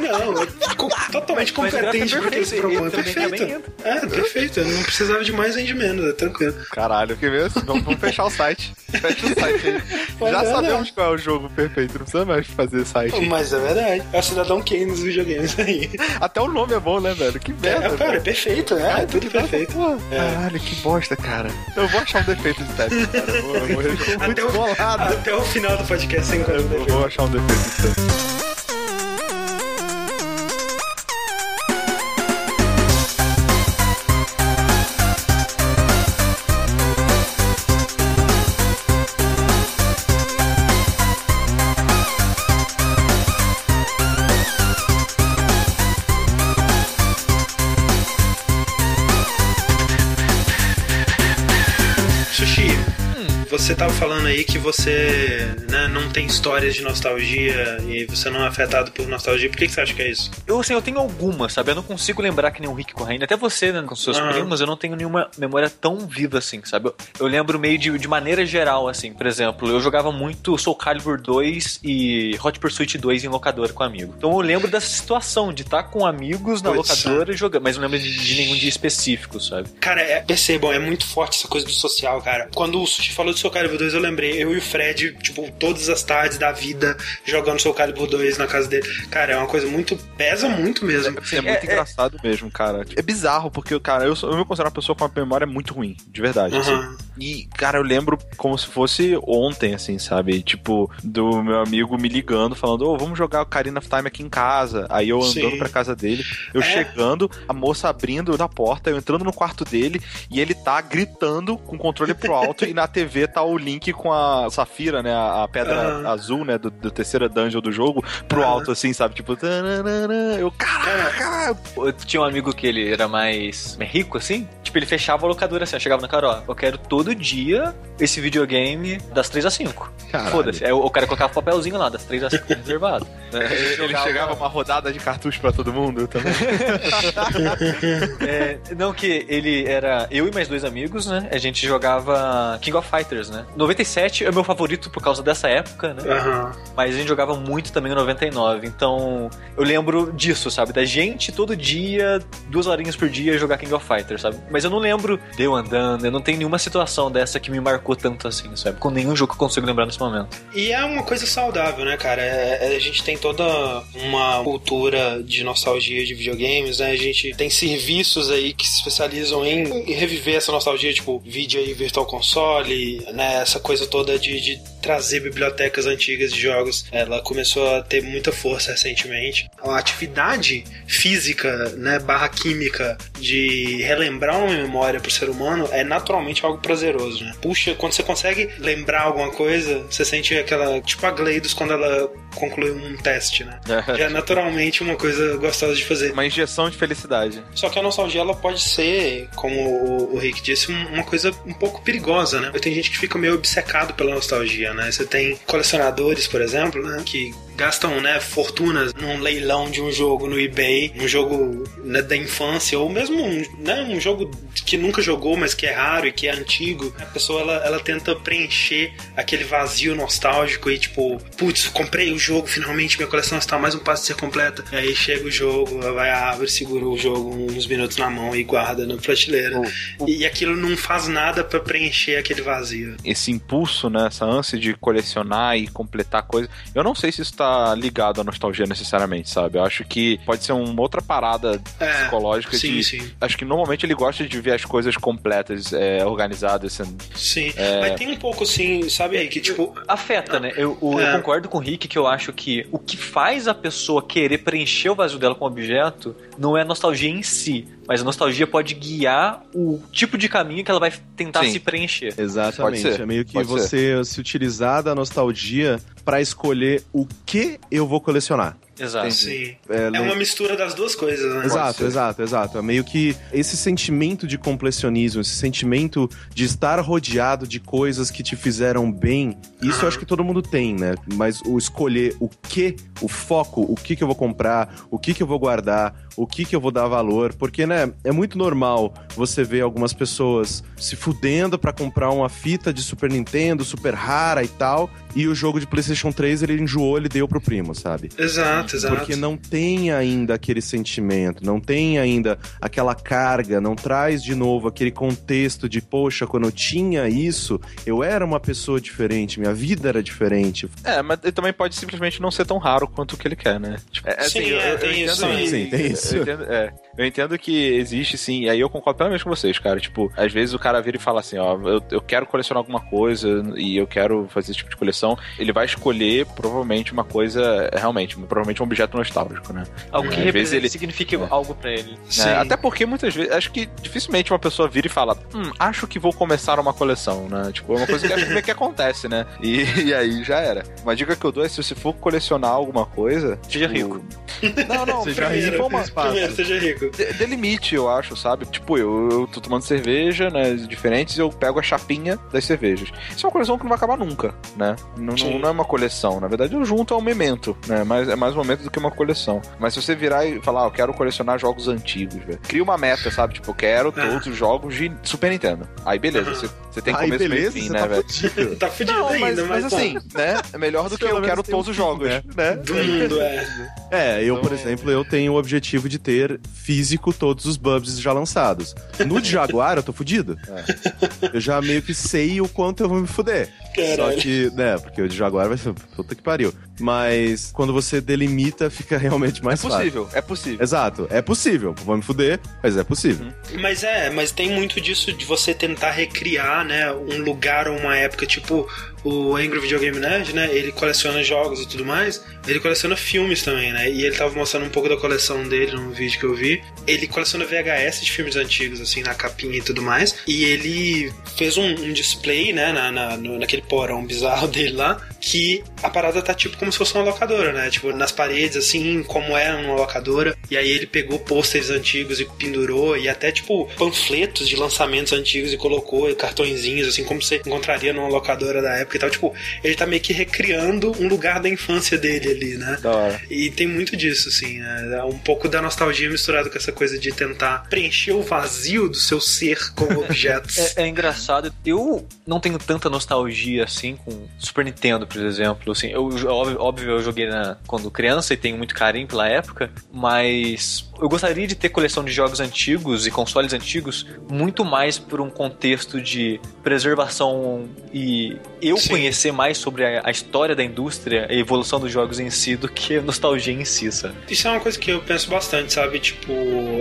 Não, é co- totalmente Mas é competente porque perfeito, esse propõe. É perfeito. É, perfeito. Eu não precisava de mais nem de menos, é tranquilo. Caralho, que mesmo? Vamos, vamos fechar o site. Fecha o site aí. Mas Já é, sabemos né? qual é o jogo perfeito, não precisa mais fazer site. Mas é verdade. É o Cidadão Kane nos videogames aí. Até o nome é bom, né, velho? Que merda. É, cara, é perfeito, é, tudo perfeito. É. Caralho, que bosta, cara. Eu vou achar um defeito de Tetris, cara. Eu vou, eu vou, Até o, até o final do podcast sem encontrar o eu defeito. vou achar um defeito de Tetris. Você tava falando aí que você né, não tem histórias de nostalgia e você não é afetado por nostalgia. Por que, que você acha que é isso? Eu, assim, eu tenho algumas, sabe? Eu não consigo lembrar que nem o Rick correndo. Até você, né, com seus Aham. primos, eu não tenho nenhuma memória tão viva assim, sabe? Eu, eu lembro meio de, de maneira geral, assim. Por exemplo, eu jogava muito Soul Calibur 2 e Hot Pursuit 2 em locadora com amigo. Então eu lembro dessa situação de estar com amigos na locadora jogando, mas não lembro de, de nenhum dia específico, sabe? Cara, é, percebam, é muito forte essa coisa do social, cara. Quando o Sushi falou do Soul Calibur 2, eu lembrei, eu e o Fred, tipo, todas as tardes da vida jogando Soul Calibur 2 na casa dele. Cara, é uma coisa muito. pesa muito mesmo. É, muito engraçado mesmo, cara. É bizarro, porque, cara, eu, eu me considero uma pessoa com uma memória muito ruim, de verdade. assim. Aham. E, cara, eu lembro como se fosse ontem, assim, sabe? Tipo, do meu amigo me ligando, falando, ô, vamos jogar Ocarina of Time aqui em casa. Aí eu andando Sim. pra casa dele, eu É. chegando, a moça abrindo da porta, eu entrando no quarto dele, e ele tá gritando com o controle pro alto, e na TV tá o link com a Safira, né? A, a pedra azul, né? Do, do terceira dungeon do jogo, pro Aham. alto, assim, sabe? Tipo, tananana, eu, caraca, Eu tinha um amigo que ele era mais rico, assim. Tipo, ele fechava a locadora assim. Eu chegava na cara, ó, eu quero todo dia esse videogame das 3 às 5. Caralho. Foda-se. Aí o cara colocava o papelzinho lá, das 3 às 5 reservado. ele chegava uma rodada de cartucho pra todo mundo também. É, não, que ele era eu e mais dois amigos, né? A gente jogava King of Fighters, né? 97 é o meu favorito por causa dessa época, né? Aham. Mas a gente jogava muito também no 99. Então eu lembro disso, sabe? Da gente todo dia, duas horinhas por dia, jogar King of Fighters, sabe? Mas eu não lembro de eu andando, eu não tenho nenhuma situação dessa que me marcou tanto assim, sabe? Com nenhum jogo que eu consigo lembrar nesse momento. E é uma coisa saudável, né, cara? É- é- a gente tem toda uma cultura de nostalgia de videogames, né? A gente tem serviços aí que se especializam em reviver essa nostalgia, tipo vídeo aí, Virtual Console, né? Essa coisa toda de, de trazer bibliotecas antigas de jogos. Ela começou a ter muita força recentemente. A atividade física, né, barra química de relembrar uma memória pro ser humano é naturalmente algo prazeroso, né? Puxa, quando você consegue lembrar alguma coisa, você sente aquela, tipo a Gleidos quando ela concluiu um teste, né? Já é naturalmente uma coisa gostosa de fazer. Uma injeção de felicidade. Só que a nostalgia ela pode ser, como o, Rick disse, um- uma coisa um pouco perigosa, né? Tem gente que fica meio obcecado pela nostalgia, né? Você tem colecionadores, por exemplo, né? Que gastam, né, fortunas num leilão de um jogo no eBay, um jogo né, da infância, ou mesmo um, né, um jogo que nunca jogou, mas que é raro e que é antigo. A pessoa ela, ela tenta preencher aquele vazio nostálgico e tipo, putz, comprei o jogo, finalmente minha coleção está mais um passo de ser completa. E aí chega o jogo, vai, abre, segura o jogo uns minutos na mão e guarda na prateleira. E aquilo não faz nada pra preencher aquele vazio. esse impulso, né, essa ânsia de colecionar e completar coisas. Eu não sei se isso tá ligado à nostalgia necessariamente, sabe? Eu acho que pode ser uma outra parada É, psicológica sim, de. sim. Acho que normalmente ele gosta de ver as coisas completas, é, organizadas. Sendo... Sim, mas tem um pouco assim, sabe aí, que tipo. Afeta, né? Eu, É. eu concordo com o Rick que eu acho que o que faz a pessoa querer preencher o vazio dela com o objeto não é a nostalgia em si, mas a nostalgia pode guiar o tipo de caminho que ela vai tentar Sim. se preencher. Exatamente. Pode ser, É meio que pode você se utilizar da nostalgia pra escolher o que eu vou colecionar. Exato. Sim. É, É uma mistura das duas coisas, né? Exato, ser. exato, exato. É meio que esse sentimento de completionismo, esse sentimento de estar rodeado de coisas que te fizeram bem, isso eu Aham. acho que todo mundo tem, né? Mas o escolher o que, o foco, o que que eu vou comprar, o que que eu vou guardar, o que que eu vou dar valor, porque, né, é muito normal você ver algumas pessoas se fudendo pra comprar uma fita de Super Nintendo, super rara e tal, e o jogo de PlayStation 3 ele enjoou, ele deu pro primo, sabe? Exato, exato. Porque não tem ainda aquele sentimento, não tem ainda aquela carga, não traz de novo aquele contexto de, poxa, quando eu tinha isso, eu era uma pessoa diferente, minha vida era diferente. É, mas ele também pode simplesmente não ser tão raro quanto o que ele quer, né? Tipo, é, Sim, é, tem isso também. Sim, tem isso. Eu entendo, é, eu entendo que existe sim, e aí eu concordo plenamente com vocês, cara. Tipo, às vezes o cara vira e fala assim, ó, eu, eu quero colecionar alguma coisa e eu quero fazer esse tipo de coleção. Ele vai escolher provavelmente uma coisa, realmente, provavelmente um objeto nostálgico, né? Algo que Às vezes ele- signifique É. algo pra ele. Sim. né? Até porque muitas vezes, acho que dificilmente uma pessoa vira e fala, hum, acho que vou começar uma coleção, né? Tipo, é uma coisa que acho que meio que acontece, né? E, e aí já era. Uma dica que eu dou é se você for colecionar alguma coisa. Seja tipo, rico. Não, não, Seja se rico, for uma-. Primeiro, seja rico. De- delimite, eu acho, sabe? Tipo, eu, eu tô tomando cerveja, né? Diferentes, eu pego a chapinha das cervejas. Isso é uma coleção que não vai acabar nunca, né? Não, não, não é uma coleção. Na verdade, eu junto a um memento, né? Mas é mais um momento do que uma coleção. Mas se você virar e falar, ah, eu quero colecionar jogos antigos, velho. Cria uma meta, sabe? Tipo, eu quero Ah. todos os jogos de Super Nintendo. Aí beleza, você, você tem Aí começo, meio e beleza, fim, você né, tá velho? fudido. Tá fudido Não, mas, ainda, mas mas, assim, né? É melhor do que eu quero um todos os fim, jogos, né? né? do mundo, é. É, eu, por Então- exemplo, eu tenho o objetivo de ter físico todos os Bubs já lançados. No de Jaguar, eu tô fudido. Eu já meio que sei o quanto eu vou me fuder. Só Caralho. que, né, porque o de Jaguar vai ser puta que pariu. Mas quando você delimita, fica realmente É mais fácil. possível, é possível. Exato, é possível. Vou me fuder, mas é possível. Mas é, mas tem muito disso de você tentar recriar, né, um lugar ou uma época, tipo o Angry Video Game Nerd, né, ele coleciona jogos e tudo mais, ele coleciona filmes também, né, e ele tava mostrando um pouco da coleção dele num vídeo que eu vi, ele coleciona VHS de filmes antigos, assim, na capinha e tudo mais, e ele fez um, um display, né, na, na- naquele porão bizarro dele lá, que a parada tá tipo como se fosse uma locadora, né, tipo, nas paredes, assim, como é uma locadora, e aí ele pegou pôsteres antigos e pendurou, e até, tipo, panfletos de lançamentos antigos e colocou, e cartõezinhos, assim, como você encontraria numa locadora da época e tal, tipo, ele tá meio que recriando um lugar da infância dele ali, né. Da hora. E tem muito disso, assim, né? É um pouco da nostalgia misturado com essa coisa de tentar preencher o vazio do seu ser com objetos. É, é engraçado. Eu não tenho tanta nostalgia assim com Super Nintendo, por exemplo. Assim, eu, óbvio, óbvio, eu joguei na, quando criança e tenho muito carinho pela época, mas eu gostaria de ter coleção de jogos antigos e consoles antigos muito mais por um contexto de preservação e eu Sim. conhecer mais sobre a, a história da indústria, a evolução dos jogos em si, do que nostalgia em si, sabe? Isso é uma coisa que eu penso bastante, sabe? Tipo,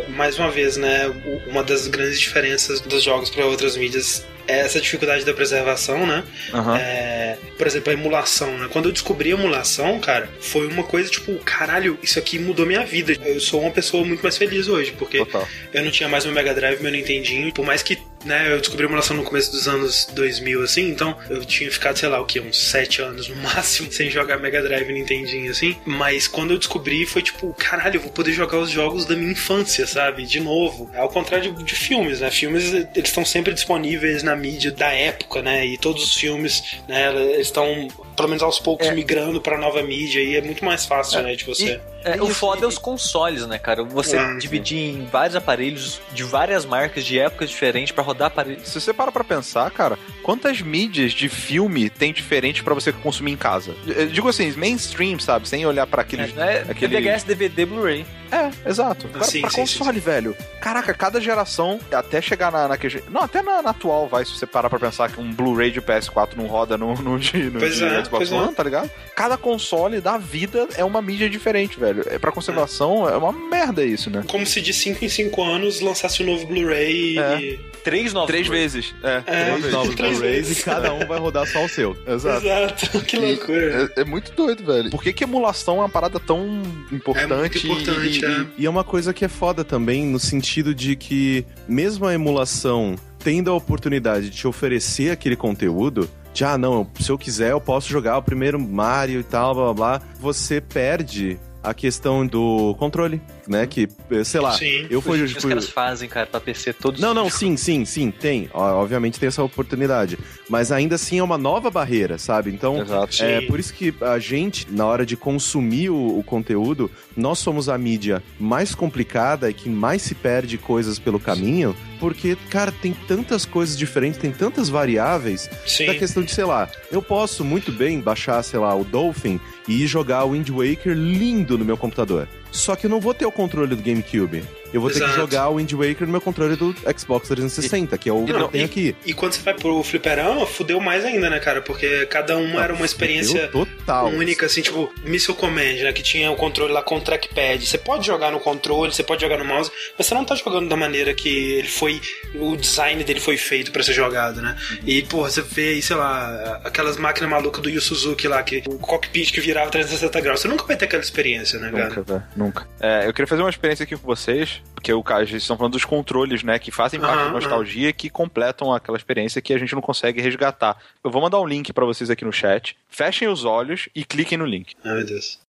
mais uma vez, né? Uma das grandes diferenças dos jogos para outras mídias essa dificuldade da preservação, né? Aham. É, por exemplo, a emulação, né? Quando eu descobri a emulação, cara, foi uma coisa tipo, caralho, isso aqui mudou minha vida. Eu sou uma pessoa muito mais feliz hoje, porque Total. eu não tinha mais meu Mega Drive, meu Nintendinho, por mais que, né, eu descobri a emulação no começo dos anos 2000, assim, então eu tinha ficado, sei lá, o que, uns 7 anos no máximo, sem jogar Mega Drive e Nintendinho, assim, mas quando eu descobri, foi tipo, caralho, eu vou poder jogar os jogos da minha infância, sabe, de novo. Ao contrário de, de filmes, né, filmes, eles estão sempre disponíveis na mídia da época, né, e todos os filmes, né, eles estão, pelo menos aos poucos, migrando pra nova mídia, e é muito mais fácil, né, de você... É, o foda é os consoles, né, cara? Você dividir em vários aparelhos de várias marcas, de épocas diferentes, pra rodar aparelhos. Se você para pra pensar, cara, quantas mídias de filme tem diferente pra você consumir em casa? Eu digo assim, mainstream, sabe? Sem olhar pra aqueles. É, aquele- VHS, DVD, Blu-ray. É, exato. Pra, Sim, pra sim, console, velho. Caraca, cada geração, até chegar na, na que- Não, até na, na atual, vai, se você parar pra pensar que um Blu-ray de PS4 não roda no, no, de, no Pois de é, Xbox é. One, tá ligado? Cada console da vida é uma mídia diferente, velho. É, pra conservação é uma merda isso, né? Como se de 5 em 5 anos lançasse um novo Blu-ray É. e três novos Três vezes. É, É, três novos Três Blu-rays e cada um vai rodar só o seu. Exato. Exato, que loucura. É, é muito doido, velho. Por que, que emulação é uma parada tão importante? importante, e, é. E é uma coisa que é foda também, no sentido de que, mesmo a emulação tendo a oportunidade de te oferecer aquele conteúdo, de ah, não, se eu quiser eu posso jogar o primeiro Mario e tal, blá blá blá, você perde a questão do controle, né? Que, eh, sei lá, Sim. eu fui. Os fui- caras fazem, cara, pra PC todos. Não, não, sim, sim, sim, tem. Obviamente tem essa oportunidade. Mas ainda assim é uma nova barreira, sabe? Então, Exato. é Sim. por isso que a gente, na hora de consumir o, o conteúdo, nós somos a mídia mais complicada e que mais se perde coisas pelo caminho, porque, cara, tem tantas coisas diferentes, tem tantas variáveis, Sim. da questão de, sei lá, eu posso muito bem baixar, sei lá, o Dolphin e ir jogar o Wind Waker lindo no meu computador. Só que eu não vou ter o controle do GameCube. Eu vou ter que Exato. jogar o Wind Waker no meu controle do Xbox 360, que é o que Não, eu tenho aqui. E quando você vai pro fliperama, fudeu mais ainda, né, cara? Porque cada uma era uma experiência total. única, assim, tipo, Missile Command, né? Que tinha o controle lá com o trackpad. Você pode jogar no controle, você pode jogar no mouse, mas você não tá jogando da maneira que ele foi. O design dele foi feito pra ser jogado, né? E, pô, você vê aí, sei lá, aquelas máquinas malucas do Yu Suzuki lá, que o cockpit que virava 360 graus. Você nunca vai ter aquela experiência, né, cara? Nunca, velho. Nunca. É, eu queria fazer uma experiência aqui com vocês, porque o cara, estão falando dos controles, né? Que fazem parte Aham, da nostalgia e que completam aquela experiência que a gente não consegue resgatar. Eu vou mandar um link pra vocês aqui no chat. Fechem os olhos e cliquem no link. Ai, meu Deus.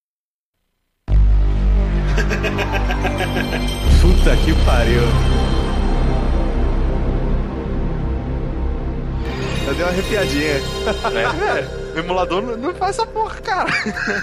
Puta que pariu. Eu dei uma arrepiadinha. É, o emulador não, faz essa porra, cara.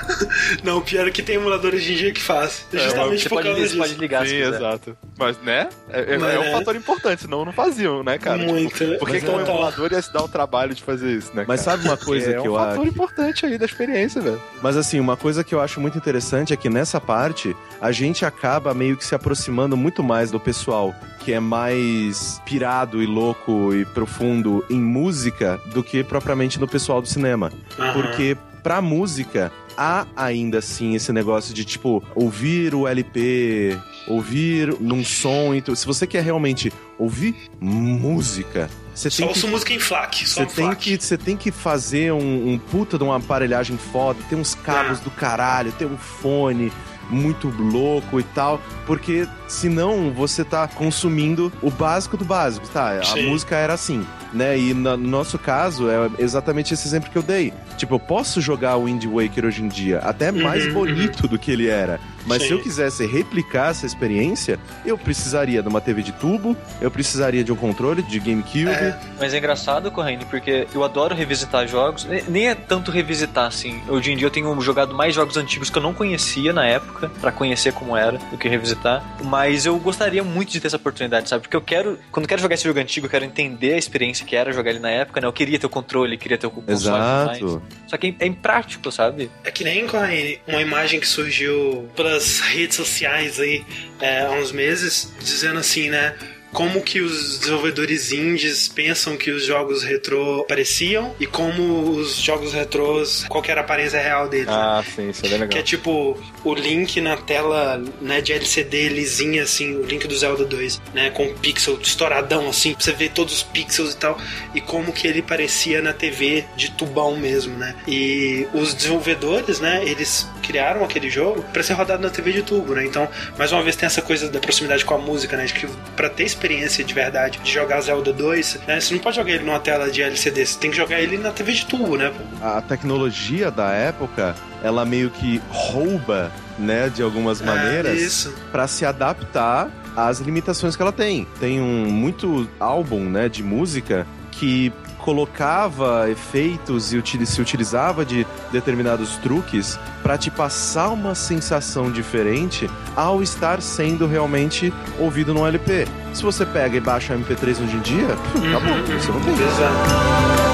Não, o pior é que tem emulador hoje em dia que faz. Justamente Você por pode, causa você disso. pode ligar Sim, exato. Mas, né? É, é- Mas, é um né? fator importante, senão não faziam, né, cara? Muito. Tipo, por que, Mas que um é- emulador ia se dar o trabalho de fazer isso, né? Mas cara? sabe uma coisa é que um eu fator acho. importante aí da experiência, velho. Mas assim, uma coisa que eu acho muito interessante é que nessa parte a gente acaba meio que se aproximando muito mais do pessoal que é mais pirado e louco e profundo em música do que propriamente no pessoal do cinema. Aham. Porque pra música há ainda assim esse negócio de tipo ouvir o LP, ouvir num som, então se você quer realmente ouvir música, você Só tem que ouço música em FLAC. Só você em tem, FLAC. que, você tem que fazer um, um puta de uma aparelhagem foda, ter uns cabos É. do caralho, ter um fone muito louco e tal, porque senão você tá consumindo o básico do básico, tá? A Sim. música era assim, né? E no nosso caso é exatamente esse exemplo que eu dei. Tipo, eu posso jogar o Wind Waker hoje em dia até mais Uhum, bonito do que ele era, mas se Sim. eu quisesse replicar essa experiência, eu precisaria de uma TV de tubo, eu precisaria de um controle de GameCube, É. Mas é engraçado, Corrêne, porque eu adoro revisitar jogos. Ne- Nem é tanto revisitar, assim. Hoje em dia eu tenho jogado mais jogos antigos que eu não conhecia na época, pra conhecer como era, do que revisitar. Mas eu gostaria muito de ter essa oportunidade, sabe? Porque eu quero, quando eu quero jogar esse jogo antigo, eu quero entender a experiência que era jogar ele na época, né? Eu queria ter o controle, queria ter o console. Exato. Só que é imprático, sabe? É que nem Corrine, uma imagem que surgiu pelas redes sociais aí é, há uns meses, dizendo assim, né? Como que os desenvolvedores indies pensam que os jogos retrô pareciam e como os jogos retrôs, qual era a aparência real deles. né? Ah, sim, isso é bem legal. Que é tipo o link na tela né, de LCD lisinha, assim, o link do Zelda 2, né? Com o pixel estouradão, assim, pra você ver todos os pixels e tal, e como que ele parecia na TV de tubão mesmo, né? E os desenvolvedores, né, eles criaram aquele jogo pra ser rodado na TV de tubo, né? Então, mais uma vez tem essa coisa da proximidade com a música, né? De que pra ter experiência de verdade de jogar Zelda 2, né, você não pode jogar ele numa tela de LCD, você tem que jogar ele na TV de tubo, né? a tecnologia da época, ela meio que rouba, né, de algumas maneiras, É, pra se adaptar às limitações que ela tem. Tem um muito álbum, né, de música que colocava efeitos e se utilizava de determinados truques pra te passar uma sensação diferente ao estar sendo realmente ouvido no LP. Se você pega e baixa MP3 hoje em dia, acabou, Uhum, você não tem. Exato.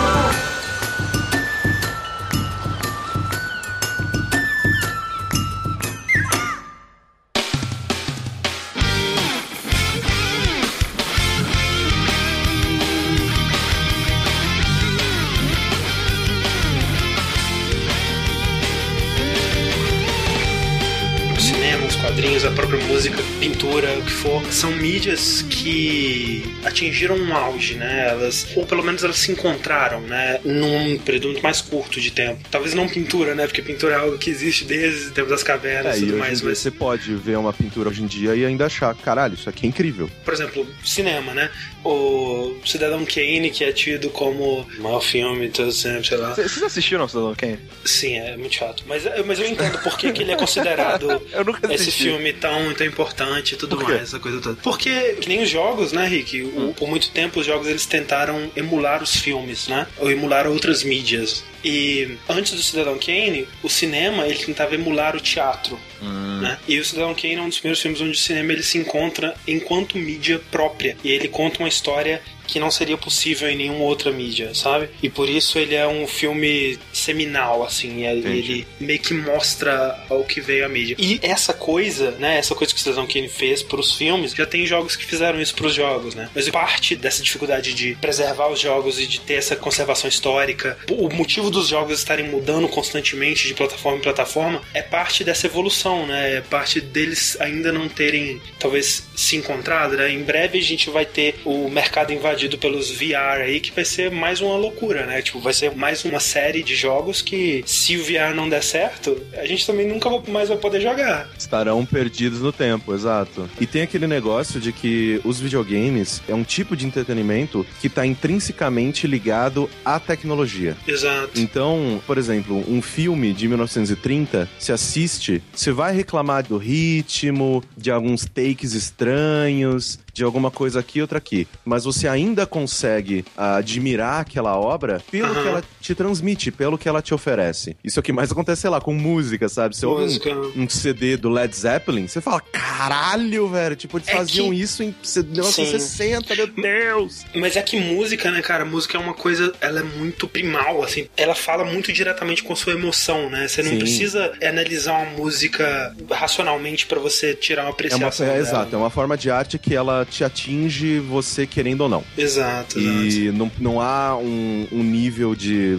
São mídias que atingiram um auge, né? Elas, ou pelo menos elas se encontraram, né? Num período muito mais curto de tempo. Talvez não pintura, né? Porque pintura é algo que existe desde o tempo das cavernas É, e tudo mais, mas você pode ver uma pintura hoje em dia e ainda achar, caralho, isso aqui é incrível. por exemplo, cinema, né? O Cidadão Kane, que é tido como o maior filme os tempos, sei lá. Vocês assistiram Cidadão Kane? Sim, é muito chato. Mas, mas eu entendo por que, que ele é considerado esse filme tão, tão importante e tudo mais, essa coisa toda. Porque, que nem os jogos, né, Rick? O- por muito tempo os jogos eles tentaram emular os filmes, né? Ou emular outras mídias. E antes do Cidadão Kane, o cinema ele tentava emular o teatro. Né? E o Cidadão Kane é um dos primeiros filmes onde o cinema ele se encontra enquanto mídia própria. E ele conta uma história que não seria possível em nenhuma outra mídia, sabe? E por isso ele é um filme seminal, assim. e Ele meio que mostra o que veio a mídia. E essa coisa, né? Essa coisa que o Cidadão Kane fez pros filmes, já tem jogos que fizeram isso pros jogos, né? Mas parte dessa dificuldade de preservar os jogos e de ter essa conservação histórica, o motivo dos jogos estarem mudando constantemente de plataforma em plataforma é parte dessa evolução, né? É parte deles ainda não terem, talvez, se encontrado, né? Em breve a gente vai ter o mercado invadido pelos VR aí, que vai ser mais uma loucura, né? Tipo, vai ser mais uma série de jogos que, se o VR não der certo, a gente também nunca mais vai poder jogar. Estarão perdidos no tempo, exato. E tem aquele negócio de que os videogames é um tipo de entretenimento que está intrinsecamente ligado à tecnologia. Exato. Então, por exemplo, um filme de 1930, se assiste, você vai reclamar do ritmo, de alguns takes estranhos, de alguma coisa aqui, outra aqui. Mas você ainda consegue admirar aquela obra pelo Aham. que ela te transmite, pelo que ela te oferece. Isso é o que mais acontece, sei lá, com música, sabe? Você ouve Música. um, um CD do Led Zeppelin, você fala, caralho, velho, tipo, eles É faziam que- isso em 1960, meu Deus! Mas é que música, né, cara? Música é uma coisa, ela é muito primal, assim. Ela fala muito diretamente com a sua emoção, né? Você não Sim. precisa analisar uma música racionalmente pra você tirar uma É uma, apreciação. é, dela. exato, é uma forma de arte que ela te atinge você querendo ou não. Exato, exato. E não, não há um, um nível de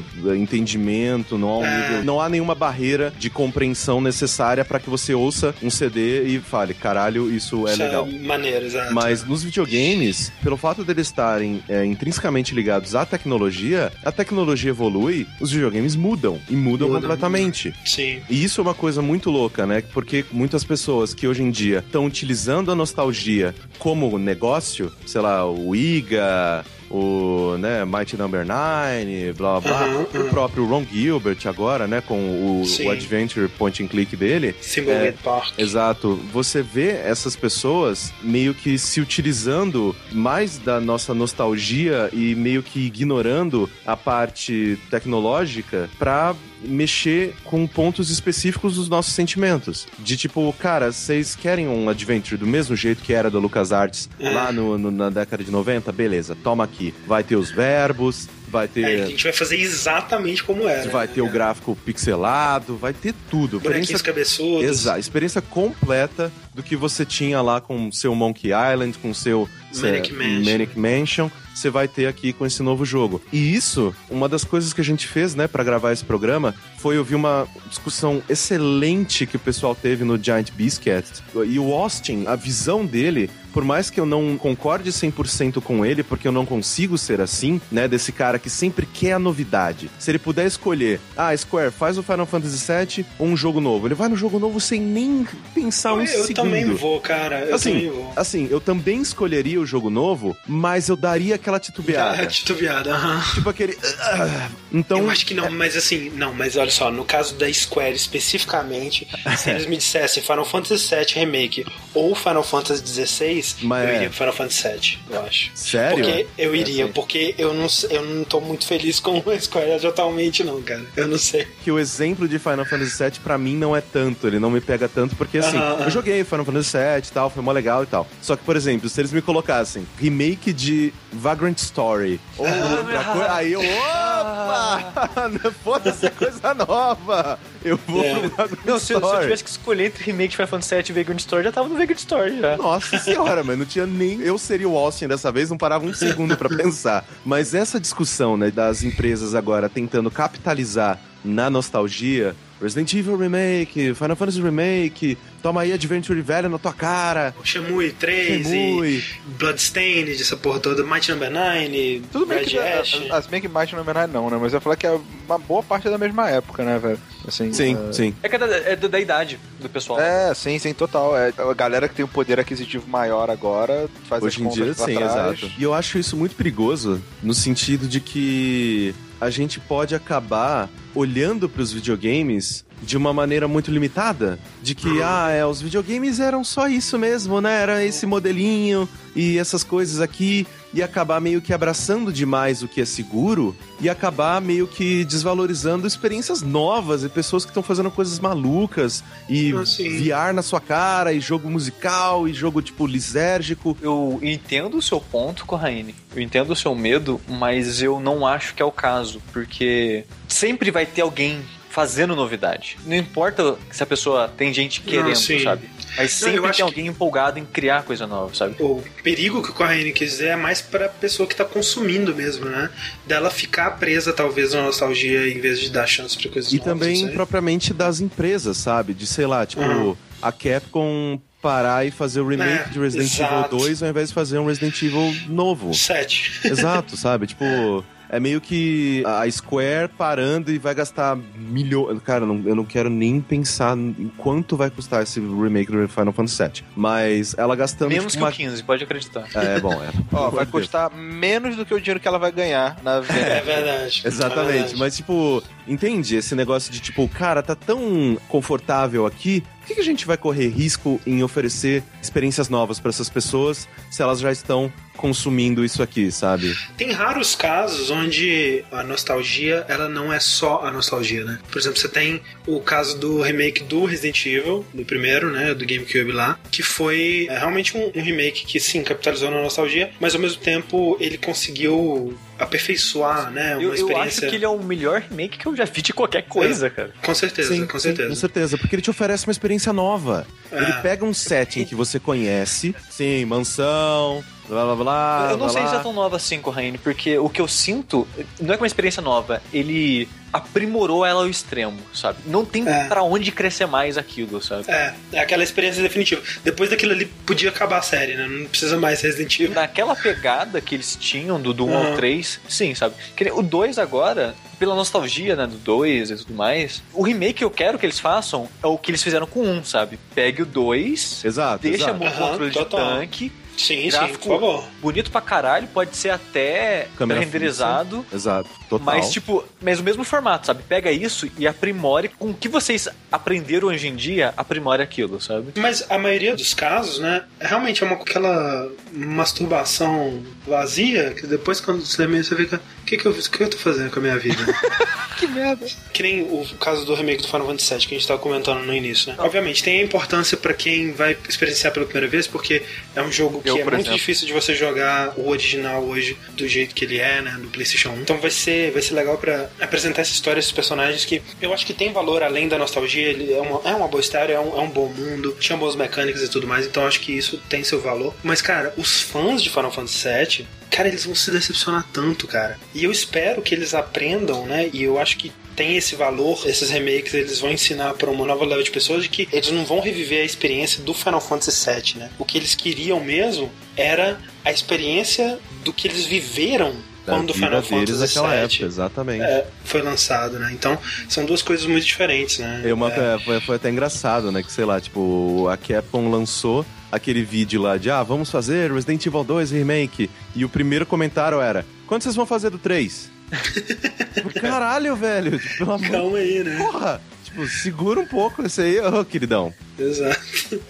entendimento, não há, um É. nível- não há nenhuma barreira de compreensão necessária para que você ouça um CD e fale, caralho, isso é Isso legal. maneiro, exato. Mas nos videogames, pelo fato deles estarem é, intrinsecamente ligados à tecnologia, a tecnologia evolui, os videogames mudam e mudam Mudam. completamente. Sim. E isso é uma coisa muito louca, né? Porque muitas pessoas que hoje em dia estão utilizando a nostalgia como negócio, sei lá, o IGA, o né, Mighty Number 9, blá blá blá, Aham, o aham. próprio Ron Gilbert agora, né, com o, Sim. o Adventure Point and Click dele. Thimbleweed Park. Exato. Você vê essas pessoas meio que se utilizando mais da nossa nostalgia e meio que ignorando a parte tecnológica pra mexer com pontos específicos dos nossos sentimentos. De tipo, cara, vocês querem um adventure do mesmo jeito que era do LucasArts É. lá no, no- na década de 90? Beleza, toma aqui. Vai ter os verbos, vai ter... É, a gente vai fazer exatamente como era. Vai ter o gráfico pixelado, vai ter tudo. Bonequinhos Experiência cabeçudos. Exato, experiência completa do que você tinha lá com seu Monkey Island, com seu Manic se- Mansion. Manic Mansion, você vai ter aqui com esse novo jogo. E isso, uma das coisas que a gente fez, né, para gravar esse programa, foi ouvir uma discussão excelente que o pessoal teve no Giant Biscuit. E o Austin, a visão dele, por mais que eu não concorde 100% com ele, porque eu não consigo ser assim, né, desse cara que sempre quer a novidade. Se ele puder escolher, ah, Square, faz o Final Fantasy VII ou um jogo novo. Ele vai no jogo novo sem nem pensar um eu, eu segundo. Também vou, cara. Eu assim, também vou. assim, eu também escolheria o jogo novo, mas eu daria aquela titubeada. Ah, titubeada, aham. tipo aquele. ah, então. eu acho que não, mas assim, não, mas olha só, no caso da Square especificamente, se eles me dissessem Final Fantasy VII Remake ou Final Fantasy XVI, Mas eu é. iria pro Final Fantasy VII, eu acho. Sério? Porque eu É, iria, sim. porque eu não, eu não tô muito feliz com a Square totalmente, não, cara. Eu não sei. que o exemplo de Final Fantasy VII pra mim não é tanto, ele não me pega tanto, porque assim, Aham. eu joguei Final Fantasy VII e tal, foi mó legal e tal. Só que, por exemplo, se eles me colocassem remake de Vagrant Story ou outra coisa, aí eu, opa! Foda-se, coisa nova! Eu vou É. pro Vagrant Não, se, eu- se eu tivesse que escolher entre remake de Final Fantasy VII e Vagrant Story, já tava no Vagrant Story já. Nossa senhora, mas não tinha nem. Eu seria o Austin dessa vez, não parava um segundo pra pensar. Mas essa discussão, né, das empresas agora tentando capitalizar na nostalgia, Resident Evil Remake, Final Fantasy Remake, toma aí Adventure velho na tua cara. Shenmue 3 Shenmue. e Bloodstained, essa porra toda, Might Number 9, Tudo bem Red que Ash. a- as bem que Might Number 9 não, né? Mas eu ia falar que é uma boa parte da mesma época, né, velho? Assim, Sim, é... sim. É, que é da, é da- da idade do pessoal. É, sim, sim, total. É, a galera que tem um poder aquisitivo maior agora faz Hoje as em dia, pra sim, trás. exato. E eu acho isso muito perigoso, no sentido de que a gente pode acabar olhando para os videogames de uma maneira muito limitada. De que, ah, é, os videogames eram só isso mesmo, né? Era esse modelinho e essas coisas aqui. E acabar meio que abraçando demais o que é seguro e acabar meio que desvalorizando experiências novas e pessoas que estão fazendo coisas malucas e Ah. VR na sua cara e jogo musical e jogo tipo lisérgico. Eu entendo o seu ponto, Corraine. Eu entendo o seu medo, mas eu não acho que é o caso. Porque sempre vai ter alguém fazendo novidade. Não importa se a pessoa tem gente querendo, sim. sabe? Mas Não, eu sempre acho tem que- alguém empolgado em criar coisa nova, sabe? O perigo que o Corraine quis dizer é mais pra pessoa que tá consumindo mesmo, né? Dela ficar presa, talvez, na nostalgia em vez de dar chance pra coisas E novas. também não sei. propriamente das empresas, sabe? De, sei lá, tipo, Uhum. a Capcom parar e fazer o remake É, de Resident exato. Evil 2 ao invés de fazer um Resident Evil novo. Sete. Exato, sabe? Tipo, é meio que a Square parando e vai gastar milhões. Cara, não- eu não quero nem pensar em quanto vai custar esse remake do Final Fantasy VII. Mas ela gastando. Menos tipo, que uma... o 15, pode acreditar. É, bom, é. Ó, vai custar menos do que o dinheiro que ela vai ganhar na venda. É verdade. É Exatamente, verdade. mas tipo, entende esse negócio de tipo, cara, tá tão confortável aqui, por que, que a gente vai correr risco em oferecer experiências novas pra essas pessoas se elas já estão consumindo isso aqui, sabe? Tem raros casos onde a nostalgia, ela não é só a nostalgia, né? Por exemplo, você tem o caso do remake do Resident Evil, do primeiro, né, do GameCube lá, que foi é, realmente um, um remake que sim, capitalizou na nostalgia, mas ao mesmo tempo ele conseguiu aperfeiçoar, né, uma Eu, eu experiência... acho que ele é o melhor remake que eu já vi de qualquer coisa, cara. Com certeza, com certeza. com certeza, porque ele te oferece uma experiência nova. É. Ele pega um setting que você conhece, sim, mansão, blá blá blá. eu não blá, sei blá. se é tão nova assim, Corraine, porque o que eu sinto não é que é uma experiência nova, ele aprimorou ela ao extremo, sabe? Não tem É. pra onde crescer mais aquilo, sabe? É, é aquela experiência definitiva. Depois daquilo ali, podia acabar a série, né? Não precisa mais Resident Evil. Naquela pegada que eles tinham do, do 1 Uhum. ao 3, sim, sabe? O 2 agora, pela nostalgia, né, do 2 e tudo mais, o remake que eu quero que eles façam é o que eles fizeram com o 1, sabe? Pegue o 2, Exato, deixa exato. o controle de total. tanque, Sim, sim, gráfico por favor. bonito pra caralho, pode ser até Câmera renderizado. Exato, total. Mas, tipo, mas o mesmo formato, sabe? Pega isso e aprimore com o que vocês aprenderam hoje em dia, aprimore aquilo, sabe? Mas a maioria dos casos, né, realmente é uma aquela masturbação vazia que depois quando você termina você fica, o que que eu, o que eu tô fazendo com a minha vida? que merda. que nem o caso do remake do Final Fantasy VII que a gente tava comentando no início, né? Obviamente tem a importância pra quem vai experienciar pela primeira vez, porque é um jogo que Eu, é muito exemplo. difícil de você jogar o original hoje do jeito que ele é, né, do PlayStation 1. Então vai ser, vai ser legal pra apresentar essa história, esses personagens que eu acho que tem valor além da nostalgia, ele é uma, é uma boa história, é um, é um bom mundo, tinha boas mecânicas e tudo mais, então acho que isso tem seu valor. Mas, cara, os fãs de Final Fantasy VII, cara, eles vão se decepcionar tanto, cara. E eu espero que eles aprendam, né, e eu acho que tem esse valor, esses remakes eles vão ensinar para uma nova leva de pessoas de que eles não vão reviver a experiência do Final Fantasy VII, né? O que eles queriam mesmo era a experiência do que eles viveram quando o Final Fantasy VII exatamente. é, foi lançado, né? Então são duas coisas muito diferentes, né? Uma, É, é, foi, foi até engraçado, né? Que sei lá, tipo, a Capcom lançou aquele vídeo lá de ah, vamos fazer Resident Evil 2 Remake. E o primeiro comentário era: quando vocês vão fazer do 3? Tipo, Caralho, velho, pelo amor Calma aí, né? Porra! Tipo, segura um pouco esse aí, ô queridão. Exato.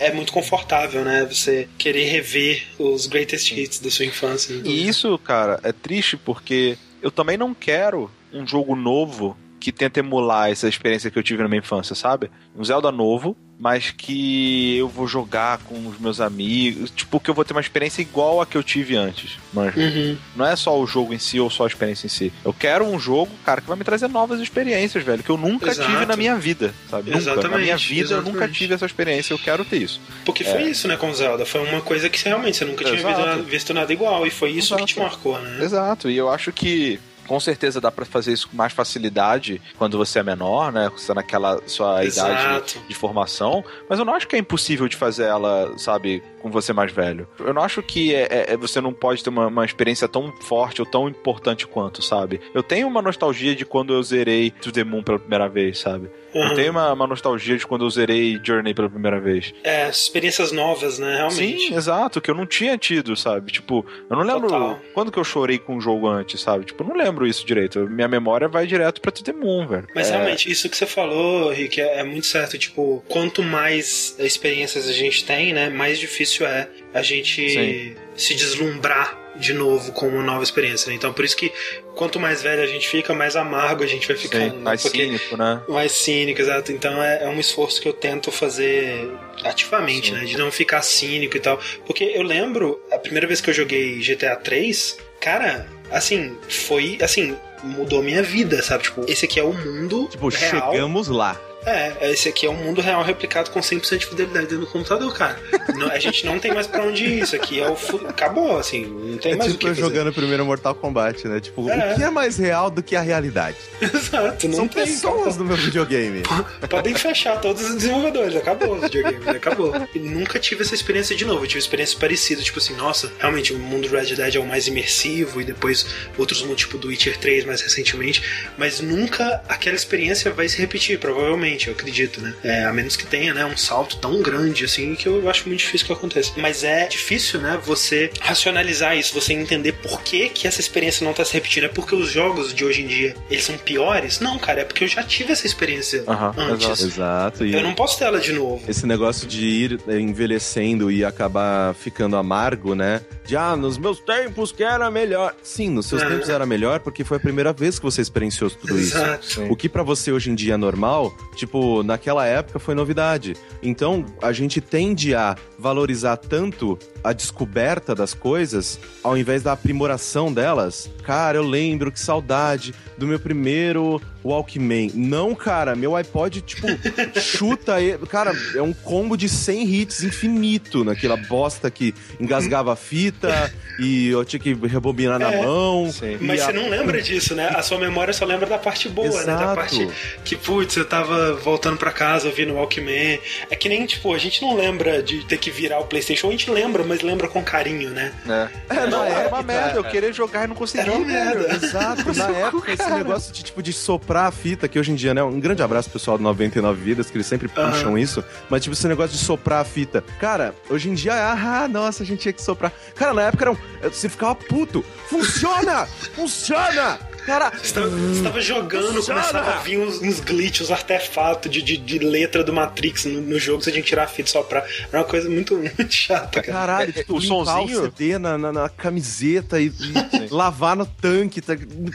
É muito confortável, né? Você querer rever os greatest hits da sua infância. né? E isso, cara, é triste porque eu também não quero um jogo novo que tenta emular essa experiência que eu tive na minha infância, sabe? Um Zelda novo, mas que eu vou jogar com os meus amigos, tipo, que eu vou ter uma experiência igual a que eu tive antes. Mas Uhum. não é só o jogo em si ou só a experiência em si. Eu quero um jogo, cara, que vai me trazer novas experiências, velho, que eu nunca Exato. tive na minha vida, sabe? Nunca. Na Exatamente, minha vida eu nunca exatamente. tive essa experiência, eu quero ter isso. Porque foi isso, né, com Zelda. Foi uma coisa que realmente você nunca tinha visto nada, visto nada igual. E foi isso Exato. que te marcou, né? Exato, e eu acho que Com certeza dá pra fazer isso com mais facilidade quando você é menor, né? Você tá naquela sua Exato. idade de formação. Mas eu não acho que é impossível de fazer ela, sabe, com você mais velho. Eu não acho que é, é- é- você não pode ter uma, uma experiência tão forte ou tão importante quanto, sabe? Eu tenho uma nostalgia de quando eu zerei To The Moon pela primeira vez, sabe? Eu Uhum. tenho uma, uma nostalgia de quando eu zerei Journey pela primeira vez. É, experiências novas, né? Realmente. Sim, exato, que eu não tinha tido, sabe? Tipo, eu não lembro Total. quando que eu chorei com um jogo antes, sabe? Tipo, eu não lembro isso direito. Minha memória vai direto pra To The Moon, velho. Mas É, realmente, isso que você falou, Rick, é, é muito certo. Tipo, quanto mais experiências a gente tem, né? Mais difícil é a gente Sim. se deslumbrar de novo com uma nova experiência. Né? Então, por isso que quanto mais velho a gente fica, mais amargo a gente vai ficando. Sim, né? mais Porque- cínico, né? mais cínico, exato. Então é, é um esforço que eu tento fazer ativamente, Sim. né? De não ficar cínico e tal. Porque eu lembro, a primeira vez que eu joguei GTA 3, cara, assim, foi assim, mudou minha vida, sabe? Tipo, esse aqui é o mundo Tipo, real. chegamos lá. É, esse aqui é um mundo real replicado com 100% de fidelidade dentro do computador, cara. Não- a gente não tem mais pra onde ir. Isso aqui é o. fu- Acabou, assim. Não tem É mais o tipo que eu fazer. jogando o primeiro Mortal Kombat, né? Tipo, É. o que é mais real do que a realidade? Exato, não São tem. pessoas no meu videogame. Podem fechar todos os desenvolvedores, acabou o videogame, acabou. E nunca tive essa experiência de novo, eu tive experiência parecida, tipo assim, nossa, realmente o mundo Red Dead é o mais imersivo, e depois outros mundos, tipo do Witcher 3 mais recentemente, mas nunca aquela experiência vai se repetir, provavelmente, eu acredito, né? É, a menos que tenha, né, um salto tão grande, assim, que eu acho muito difícil que aconteça. Mas é difícil, né, você racionalizar isso, você entender por que que essa experiência não tá se repetindo. É porque os jogos de hoje em dia, eles são piores? Não, cara, é porque eu já tive essa experiência antes. Exato. E Eu não posso ter ela de novo. esse negócio de ir eh, envelhecendo e acabar ficando amargo, né? De, ah, nos meus tempos que era melhor. Sim, nos seus Ah. tempos era melhor porque foi a primeira vez que você experienciou tudo isso. Exato. O que pra você hoje em dia é normal, tipo, naquela época foi novidade. Então, a gente tende a valorizar tanto a descoberta das coisas ao invés da aprimoração delas. Cara, eu lembro que saudade do meu primeiro Walkman. Não, cara, meu iPod, tipo, chuta ele. Cara, é um combo de 100 hits infinito naquela bosta que engasgava a fita e eu tinha que rebobinar na É. mão. Sim. Mas E você a- não lembra disso, né? A sua memória só lembra da parte boa, né? Da Exato. parte que, putz, eu tava voltando pra casa ouvindo o Walkman. É que nem, tipo, a gente não lembra de ter que virar o PlayStation. A gente lembra, mas lembra com carinho, né? né? É, não, era uma merda. Eu queria jogar e não conseguia. Era uma merda. Exato, na época esse negócio de tipo de soprar a fita, que hoje em dia, né? Um grande abraço pro pessoal do 99 Vidas, que eles sempre puxam Aham. isso, mas tipo esse negócio de soprar a fita. Cara, hoje em dia, ah, nossa, a gente tinha que soprar. Cara, na época era um, você ficava puto. Funciona! Funciona! Cara, Você tava, você tava jogando, Funciona! começava a vir uns, uns glitches, uns artefatos de, de, de letra do Matrix no, no jogo, você tinha que tirar a fita só pra. Era uma coisa muito, muito chata, cara. Caralho, É, tipo, o sonzinho- o CD na, na, na camiseta e, e lavar no tanque. Tá...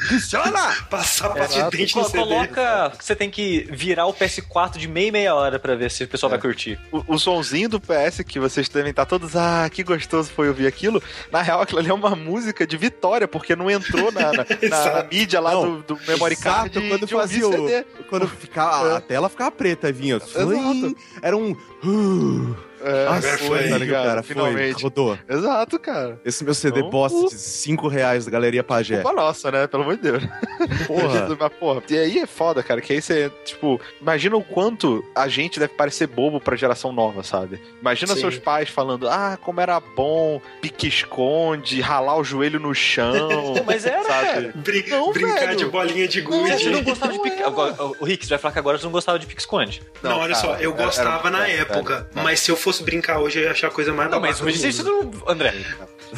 Funciona! Passar pasta de dente no CD. Coloca que você tem que virar o PS4 de meia e meia hora pra ver se o pessoal vai curtir. O, o sonzinho do PS que vocês devem estar todos, ah, que gostoso foi ouvir aquilo. Na real, aquilo ali é uma música de vitória, porque não entrou na, na- na- na Exato. Mídia lá Não, do, do memory card. Exato, quando fazia o. CD. Quando ficava, a tela ficava preta vinha. Exato. Era um. É, Agora foi, tá ligado? Cara, foi, Finalmente. rodou. Exato, cara. Esse meu CD Então, bosta uh. de 5 reais da Galeria Pajé. Culpa nossa, né? Pelo amor de Deus. Porra. Mas, porra. E aí é foda, cara, que aí você, tipo, imagina o quanto a gente deve parecer bobo pra geração nova, sabe? Imagina Sim. seus pais falando, ah, como era bom, pique-esconde, ralar o joelho no chão. Mas era, sabe? Brin- Não, brincar velho. de bolinha de Você gude. não gostava de pique... Agora, O Rick, você vai falar que agora você não gostava de pique-esconde. Não, olha cara, só, eu era- gostava era- na era- época, era- mas se eu fosse brincar hoje, eu ia achar a coisa mais Não, mas hoje você não... André,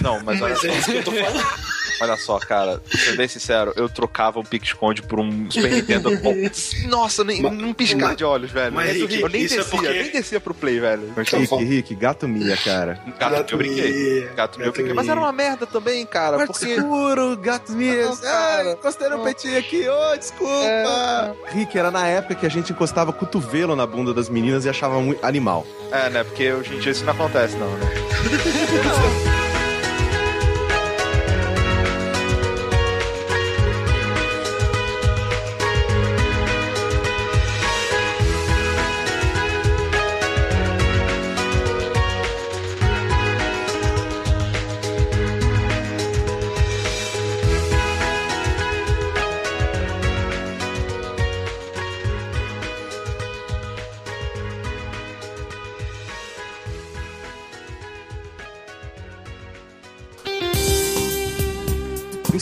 Não, mas olha Mas só, é isso que eu tô falando. olha só, cara, pra ser bem sincero, eu trocava um pique-esconde por um Super Nintendo. Bom, Nossa, nem, Mas- num piscar de olhos, velho. mas, eu Rick, nem isso é descia, porque- nem descia pro play, velho. Mas, Rick, Rick, gato milha, cara. gato, eu brinquei. Mia, Gato meu eu brinquei. Mia. Mas era uma merda também, cara, Quarto porque... escuro, gato cara. Ai, encostei no peitinho aqui, ô, desculpa. Rick, era na época que a gente encostava cotovelo na bunda das meninas e achava muito animal. É, né? Porque hoje em dia isso não acontece, não, né?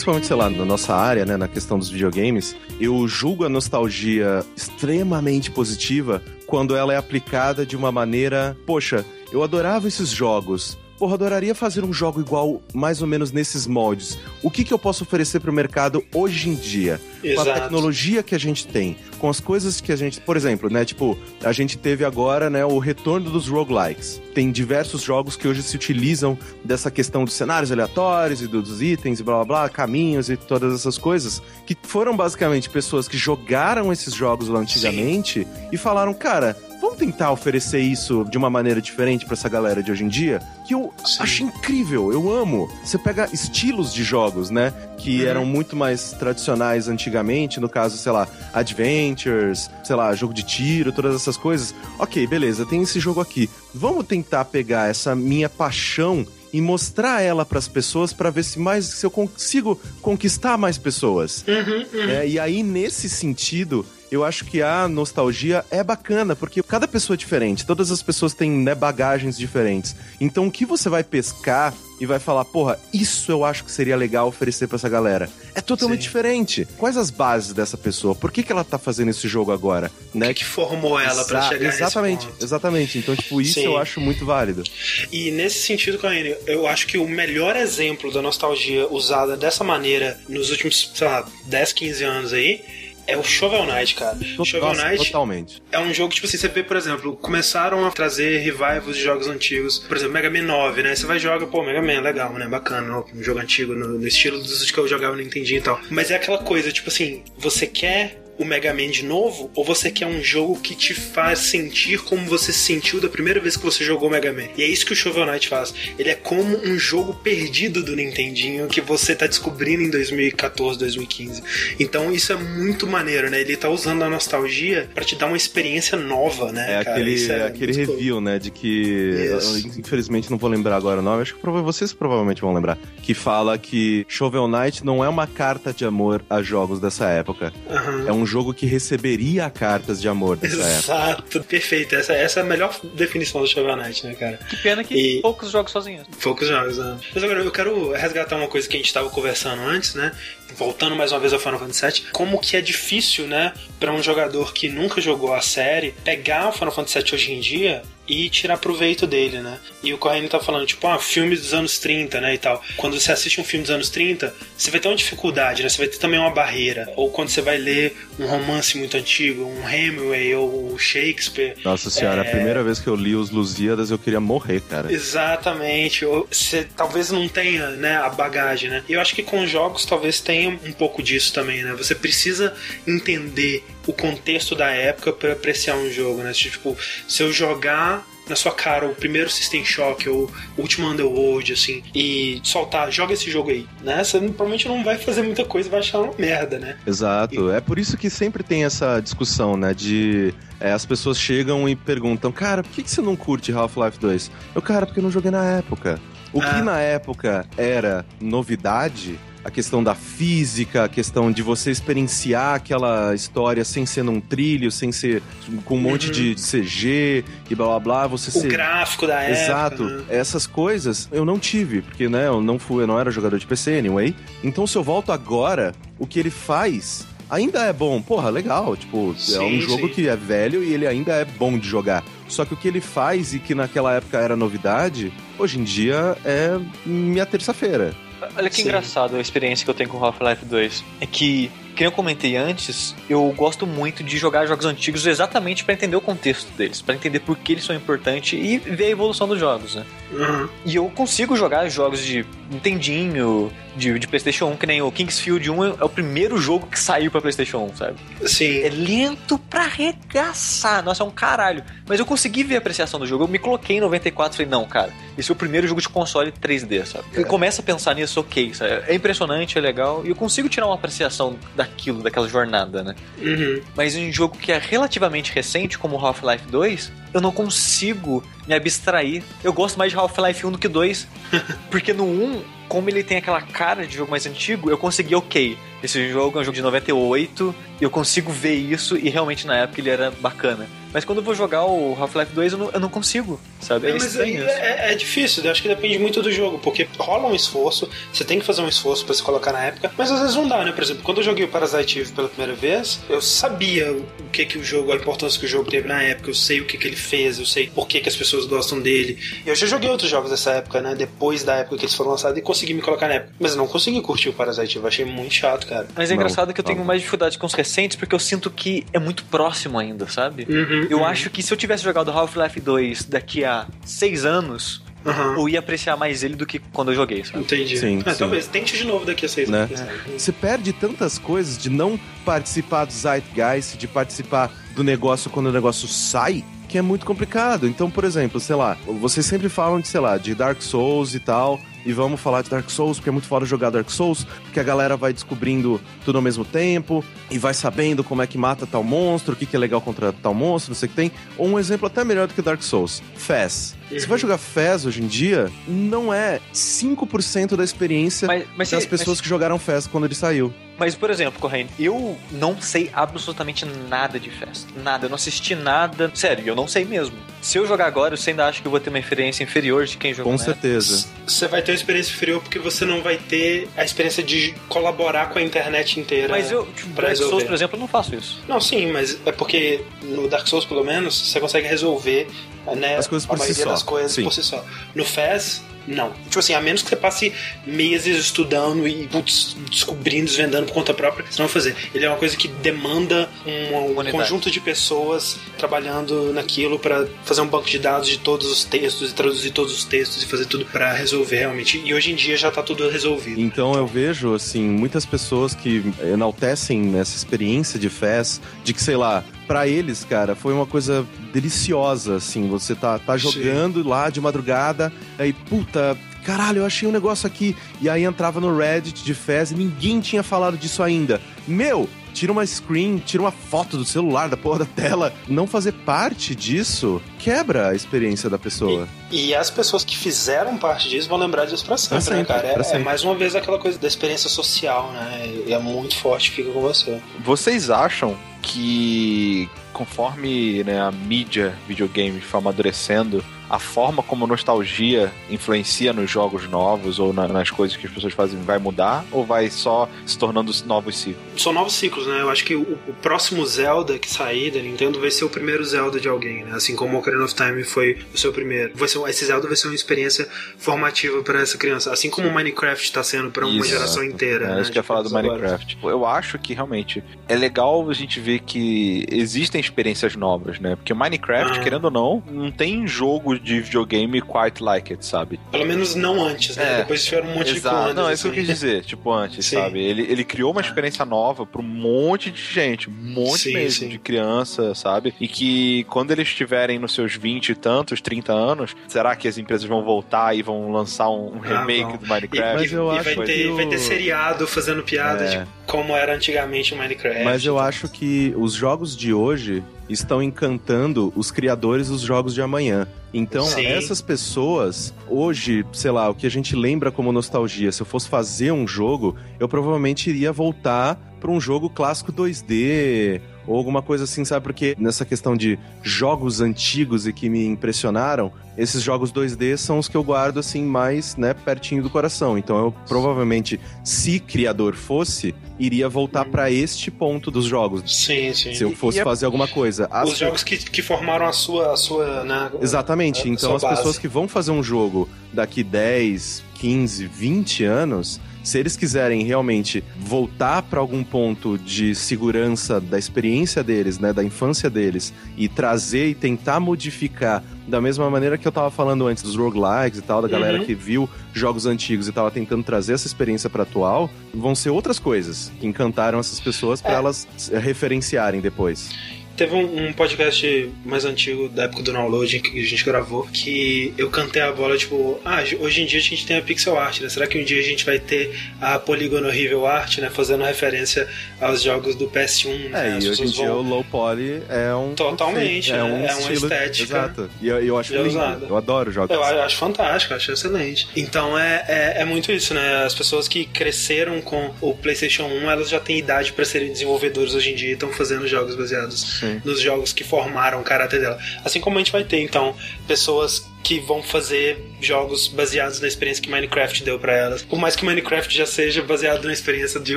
principalmente, sei lá, na nossa área, né, na questão dos videogames, eu julgo a nostalgia extremamente positiva quando ela é aplicada de uma maneira, poxa, eu adorava esses jogos, porra, adoraria fazer um jogo igual, mais ou menos nesses moldes. O que, que eu posso oferecer para o mercado hoje em dia? Exato. Com a tecnologia que a gente tem, com as coisas que a gente. Por exemplo, né? Tipo, a gente teve agora, né, o retorno dos roguelikes. Tem diversos jogos que hoje se utilizam dessa questão dos cenários aleatórios e dos itens e blá blá blá, caminhos e todas essas coisas, que foram basicamente pessoas que jogaram esses jogos lá antigamente e falaram, cara, vamos tentar oferecer isso de uma maneira diferente para essa galera de hoje em dia? Que eu Sim. acho incrível, eu amo. Você pega estilos de jogos, né? Que Uhum. eram muito mais tradicionais antigamente, no caso, sei lá, Adventures, sei lá, jogo de tiro, todas essas coisas. Ok, beleza, tem esse jogo aqui. Vamos tentar pegar essa minha paixão e mostrar ela para as pessoas para ver se mais se eu consigo conquistar mais pessoas. Uhum, uhum. É, e aí, nesse sentido, eu acho que a nostalgia é bacana, porque cada pessoa é diferente, todas as pessoas têm né, bagagens diferentes. Então, o que você vai pescar e vai falar, porra, isso eu acho que seria legal oferecer pra essa galera, é totalmente Sim. diferente. Quais as bases dessa pessoa? Por que, que ela tá fazendo esse jogo agora? O Né? que, que formou ela pra Exa- chegar Exatamente, nesse ponto? exatamente. Então, tipo, isso Sim. eu acho muito válido. E nesse sentido, Corrêne, eu acho que o melhor exemplo da nostalgia usada dessa maneira nos últimos, sei lá, 10, 15 anos aí é o Shovel Knight, cara. Shovel Nossa, Knight totalmente. é um jogo, tipo assim, você vê, por exemplo, começaram a trazer revivals de jogos antigos. Por exemplo, Mega Man 9, né? Você vai e joga, pô, Mega Man, legal, né? Bacana, um jogo antigo, no, no estilo dos que eu jogava no Nintendinho e tal. Mas é aquela coisa, tipo assim, você quer o Mega Man de novo ou você quer um jogo que te faz sentir como você se sentiu da primeira vez que você jogou Mega Man? E é isso que o Shovel Knight faz. Ele é como um jogo perdido do Nintendinho que você tá descobrindo em 2014, 2015. Então isso é muito maneiro, né? Ele tá usando a nostalgia pra te dar uma experiência nova, né? É cara? aquele, Isso é aquele review, né? De que. Isso. eu, infelizmente não vou lembrar agora o nome, acho que vocês provavelmente vão lembrar. Que fala que Shovel Knight não é uma carta de amor a jogos dessa época. Aham. É um jogo que receberia cartas de amor dessa época. Exato, perfeito. Essa, essa é a melhor definição do Shovel Knight, né, cara? Que pena que E- poucos jogos sozinhos. Poucos jogos, né? Mas agora eu quero resgatar uma coisa que a gente estava conversando antes, né? Voltando mais uma vez ao Final Fantasy VII, como que é difícil, né, para um jogador que nunca jogou a série pegar o Final Fantasy VII hoje em dia e tirar proveito dele, né? E o Corrêa tá falando, tipo, ah, filmes dos anos 30, né, e tal. Quando você assiste um filme dos anos 30, você vai ter uma dificuldade, né? Você vai ter também uma barreira. Ou quando você vai ler um romance muito antigo, um Hemingway ou Shakespeare, Nossa senhora, É. a primeira vez que eu li os Lusíadas eu queria morrer, cara. Exatamente. Você talvez não tenha, né, a bagagem, né? E eu acho que com jogos talvez tenha um pouco disso também, né? Você precisa entender o contexto da época para apreciar um jogo, né? Tipo, se eu jogar na sua cara o primeiro System Shock ou o último Underworld, assim, e soltar, joga esse jogo aí, né? Você provavelmente não vai fazer muita coisa, vai achar uma merda, né? Exato. É por isso que sempre tem essa discussão, né? De é, as pessoas chegam e perguntam, cara, por que, que você não curte Half-Life 2? Eu, cara, porque eu não joguei na época. O Ah. que na época era novidade, a questão da física, a questão de você experienciar aquela história sem ser num trilho, sem ser com um monte Uhum. de CG e blá blá blá, você O ser. gráfico da época. Exato. né? Essas coisas eu não tive, porque né, eu não fui, eu não era jogador de PC anyway. Então se eu volto agora, o que ele faz ainda é bom. Porra, legal, tipo, é Sim, um jogo sim. que é velho e ele ainda é bom de jogar. Só que o que ele faz e que naquela época era novidade, hoje em dia é minha terça-feira. Olha que Sim. engraçado a experiência que eu tenho com Half-Life 2. É que, como eu comentei antes, eu gosto muito de jogar jogos antigos exatamente pra entender o contexto deles, pra entender por que eles são importantes e ver a evolução dos jogos, né? Uhum. E eu consigo jogar jogos de Nintendinho, de, de PlayStation 1, que nem o Kingsfield 1 é o primeiro jogo que saiu pra PlayStation 1, sabe? Sim. É lento pra arregaçar. Nossa, é um caralho. Mas eu consegui ver a apreciação do jogo. Eu me coloquei em 94 e falei, não, cara, esse é o primeiro jogo de console 3D, sabe? E começa a pensar nisso, ok, sabe? É impressionante, é legal. E eu consigo tirar uma apreciação daquilo, daquela jornada, né? Uhum. Mas em um jogo que é relativamente recente, como Half-Life 2, eu não consigo me abstrair. Eu gosto mais de Half-Life 1 do que 2. Porque no 1, como ele tem aquela cara de jogo mais antigo, eu consegui, ok. Esse jogo é um jogo de 98, eu consigo ver isso e realmente na época ele era bacana. Mas quando eu vou jogar o Half-Life 2, eu não, eu não consigo, sabe? É, mas aí é, é, difícil, eu acho que depende muito do jogo, porque rola um esforço, você tem que fazer um esforço para se colocar na época, mas às vezes não dá, né? Por exemplo, quando eu joguei o Parasite Eve pela primeira vez, eu sabia o que que o jogo, a importância que o jogo teve na época, eu sei o que que ele fez, eu sei por que que as pessoas gostam dele. Eu já joguei outros jogos dessa época, né? Depois da época que eles foram lançados e consegui me colocar na época. Mas eu não consegui curtir o Parasite Eve, achei muito chato, cara. Mas é Não, engraçado que eu tenho não. mais dificuldade com os recentes porque eu sinto que é muito próximo ainda, sabe? Uhum, eu uhum. acho que se eu tivesse jogado Half-Life 2 daqui a seis anos, Aham. eu ia apreciar mais ele do que quando eu joguei, sabe? Entendi. Sim, É, sim. Talvez tente de novo daqui a seis Né? anos. sabe. Você perde tantas coisas de não participar do Zeitgeist, de participar do negócio quando o negócio sai, que é muito complicado. Então, por exemplo, sei lá, vocês sempre falam de, sei lá, de Dark Souls e tal, e vamos falar de Dark Souls, porque é muito foda jogar Dark Souls, porque a galera vai descobrindo tudo ao mesmo tempo, e vai sabendo como é que mata tal monstro, o que, que é legal contra tal monstro, não sei o que tem. Ou um exemplo até melhor do que Dark Souls, Fez. Você vai jogar Fez hoje em dia, não é 5% da experiência Mas, mas, das se- pessoas que jogaram Fez quando ele saiu. mas, por exemplo, Corrêa, eu não sei absolutamente nada de festa. Nada, eu não assisti nada. Sério, eu não sei mesmo. Se eu jogar agora, você ainda acha que eu vou ter uma experiência inferior de quem jogou Com época? certeza. Você vai ter uma experiência inferior porque você não vai ter a experiência de colaborar com a internet inteira. Mas eu, tipo, Dark Souls, resolver. por exemplo, eu não faço isso. Não, sim, mas é porque no Dark Souls, pelo menos, você consegue resolver né, As coisas por a si maioria só, das coisas sim. por si só. No Fez, não. Tipo assim, a menos que você passe meses estudando e putz, descobrindo, desvendando por conta própria, você não vai fazer. Ele é uma coisa que demanda um, um conjunto de pessoas trabalhando naquilo pra fazer um banco de dados de todos os textos e traduzir todos os textos e fazer tudo pra resolver realmente. E hoje em dia já tá tudo resolvido. Então eu vejo, assim, muitas pessoas que enaltecem essa experiência de Fez, de que, sei lá, pra eles, cara, foi uma coisa deliciosa, assim, você tá, tá Sim. jogando lá de madrugada, aí, puta, caralho, eu achei um negócio aqui, e aí entrava no Reddit de Fez e ninguém tinha falado disso ainda. Meu, tira uma screen, tira uma foto do celular, da porra da tela. Não fazer parte disso quebra a experiência da pessoa. E as pessoas que fizeram parte disso vão lembrar disso pra sempre, Pra né, sempre, cara? É, é sempre. mais uma vez aquela coisa da experiência social, né? E é muito forte, fica com você. Vocês acham que conforme né, a mídia videogame foi amadurecendo, a forma como nostalgia influencia nos jogos novos ou na- nas coisas que as pessoas fazem vai mudar? Ou vai só se tornando novos ciclos? São novos ciclos, né? Eu acho que o, o próximo Zelda que sair da Nintendo vai ser o primeiro Zelda de alguém, né? Assim como o Ocarina of Time foi o seu primeiro. Vai ser, esse Zelda vai ser uma experiência formativa pra essa criança. Assim como o Minecraft tá sendo pra uma Isso. geração inteira. É né? isso que eu ia falar do jogos agora. Minecraft. Eu acho que realmente é legal a gente ver que existem experiências novas, né? Porque o Minecraft, Ah. querendo ou não, não tem jogo de videogame quite like it, sabe? Pelo menos não antes, né? É. Depois tiveram um monte de Exato. comandos. Não, é isso que eu assim. quis dizer, tipo, antes, Sim. sabe? Ele, ele criou uma experiência nova pra um monte de gente, um monte Sim, mesmo sim. de criança, sabe? E que quando eles estiverem nos seus 20 e tantos, 30 anos, será que as empresas vão voltar e vão lançar um, Ah, remake vão. do E, Minecraft? Mas eu e acho vai, que ter, o- vai ter seriado fazendo piada É. de como era antigamente o Minecraft. Mas eu acho que os jogos de hoje estão encantando os criadores dos jogos de amanhã. Então, Sim. essas pessoas, hoje, sei lá, o que a gente lembra como nostalgia, se eu fosse fazer um jogo, eu provavelmente iria voltar para um jogo clássico 2D ou alguma coisa assim, sabe? Porque nessa questão de jogos antigos e que me impressionaram, esses jogos 2D são os que eu guardo assim mais, né, pertinho do coração. Então, eu provavelmente, se criador fosse, iria voltar para este ponto dos jogos. Sim, sim. Se eu fosse E fazer alguma coisa. As Os jogos que, que formaram a sua. A sua né, Exatamente. a Então sua as base. pessoas que vão fazer um jogo daqui 10, 15, 20 anos, se eles quiserem realmente voltar para algum ponto de segurança da experiência deles, né, da infância deles e trazer e tentar modificar da mesma maneira que eu tava falando antes dos roguelikes e tal, da galera Uhum. que viu jogos antigos e tava tentando trazer essa experiência para atual, vão ser outras coisas que encantaram essas pessoas para É. elas referenciarem depois. Teve um, um podcast mais antigo, da época do download, que a gente gravou, que eu cantei a bola, tipo, ah, hoje em dia a gente tem a pixel art, né? Será que um dia a gente vai ter a Polygon Horrível Art, né? Fazendo referência aos jogos do PS1, né? É, As e hoje em dia vão- o low poly é um. Totalmente, é, né? um É uma estética Exato. E eu, eu acho já lindo. Eu adoro jogos. Eu acho fantástico, acho excelente. Então é, é, é muito isso, né? As pessoas que cresceram com o PlayStation 1, elas já têm idade para serem desenvolvedores hoje em dia e estão fazendo jogos baseados Sim. nos jogos que formaram o caráter dela. Assim como a gente vai ter, então, pessoas que vão fazer jogos baseados na experiência que Minecraft deu pra elas. Por mais que Minecraft já seja baseado na experiência de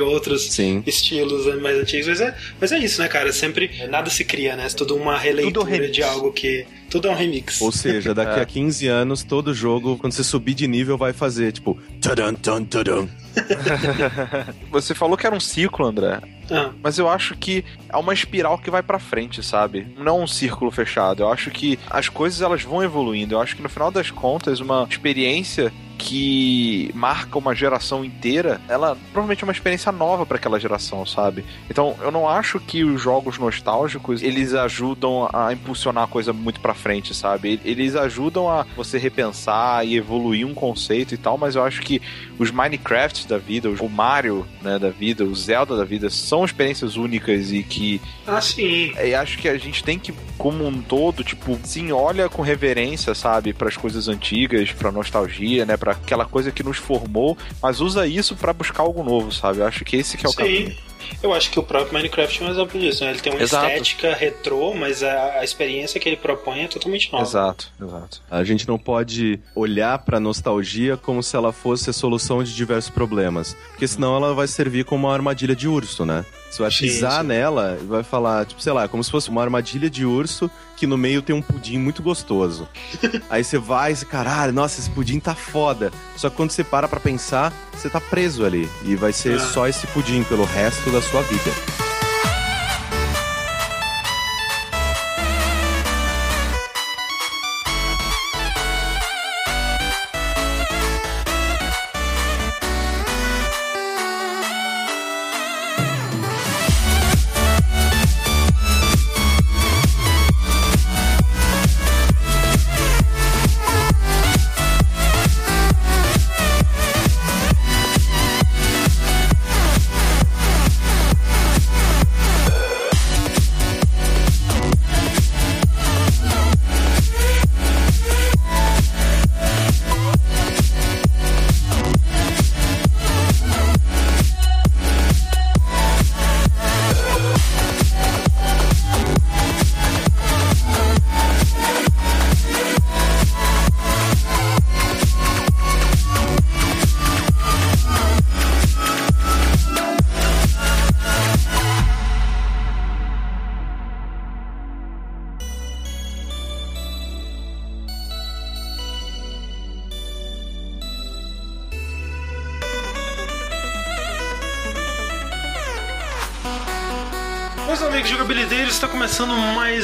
outros Sim. estilos né, mais antigos, mas é, mas é isso, né, cara? Sempre nada se cria, né? É tudo uma releitura remix. de algo que. Tudo é um remix. Ou seja, daqui É. a 15 anos, todo jogo, quando você subir de nível, vai fazer, tipo, tadam, tadam, tadam. Você falou que era um ciclo, André. Ah, Mas eu acho que é uma espiral que vai pra frente, sabe? Não um círculo fechado. Eu acho que as coisas elas vão evoluindo. Eu acho que no final das contas, uma experiência que marca uma geração inteira, ela provavelmente é uma experiência nova pra aquela geração, sabe? Então, eu não acho que os jogos nostálgicos, eles ajudam a impulsionar a coisa muito pra frente, sabe? Eles ajudam a você repensar e evoluir um conceito e tal, mas eu acho que os Minecrafts da vida, o Mario, né, da vida, o Zelda da vida, são experiências únicas e que ah sim. e acho que a gente tem que, como um todo, tipo, sim, olha com reverência, sabe, para as coisas antigas, pra nostalgia, né, para aquela coisa que nos formou, mas usa isso pra buscar algo novo, sabe? Eu acho que esse que é o caminho. Sim. Eu acho que o próprio Minecraft é um exemplo disso, né? Ele tem uma Exato. estética retrô, mas a, a experiência que ele propõe é totalmente nova. Exato, exato. A gente não pode olhar pra nostalgia como se ela fosse a solução de diversos problemas. Porque senão ela vai servir como uma armadilha de urso, né? Você vai Sim, pisar nela e vai falar, tipo, sei lá, como se fosse uma armadilha de urso que no meio tem um pudim muito gostoso. Aí você vai e caralho, nossa, esse pudim tá foda. Só que quando você para pra pensar, você tá preso ali. E vai ser Ah. só esse pudim pelo resto da sua vida.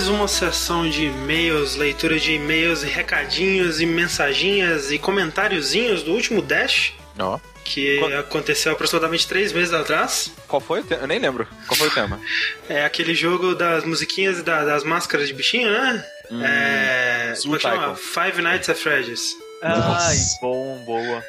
Mais uma sessão de e-mails, leitura de e-mails e recadinhos e mensaginhas e comentáriozinhos do último Dash, Ó. que Qual- aconteceu aproximadamente três meses atrás. Qual foi o tema? Eu nem lembro. Qual foi o tema? É aquele jogo das musiquinhas e da- das máscaras de bichinho, né? é. Zoo Como é chama? Five Nights at Freddy's. Ai, bom, boa.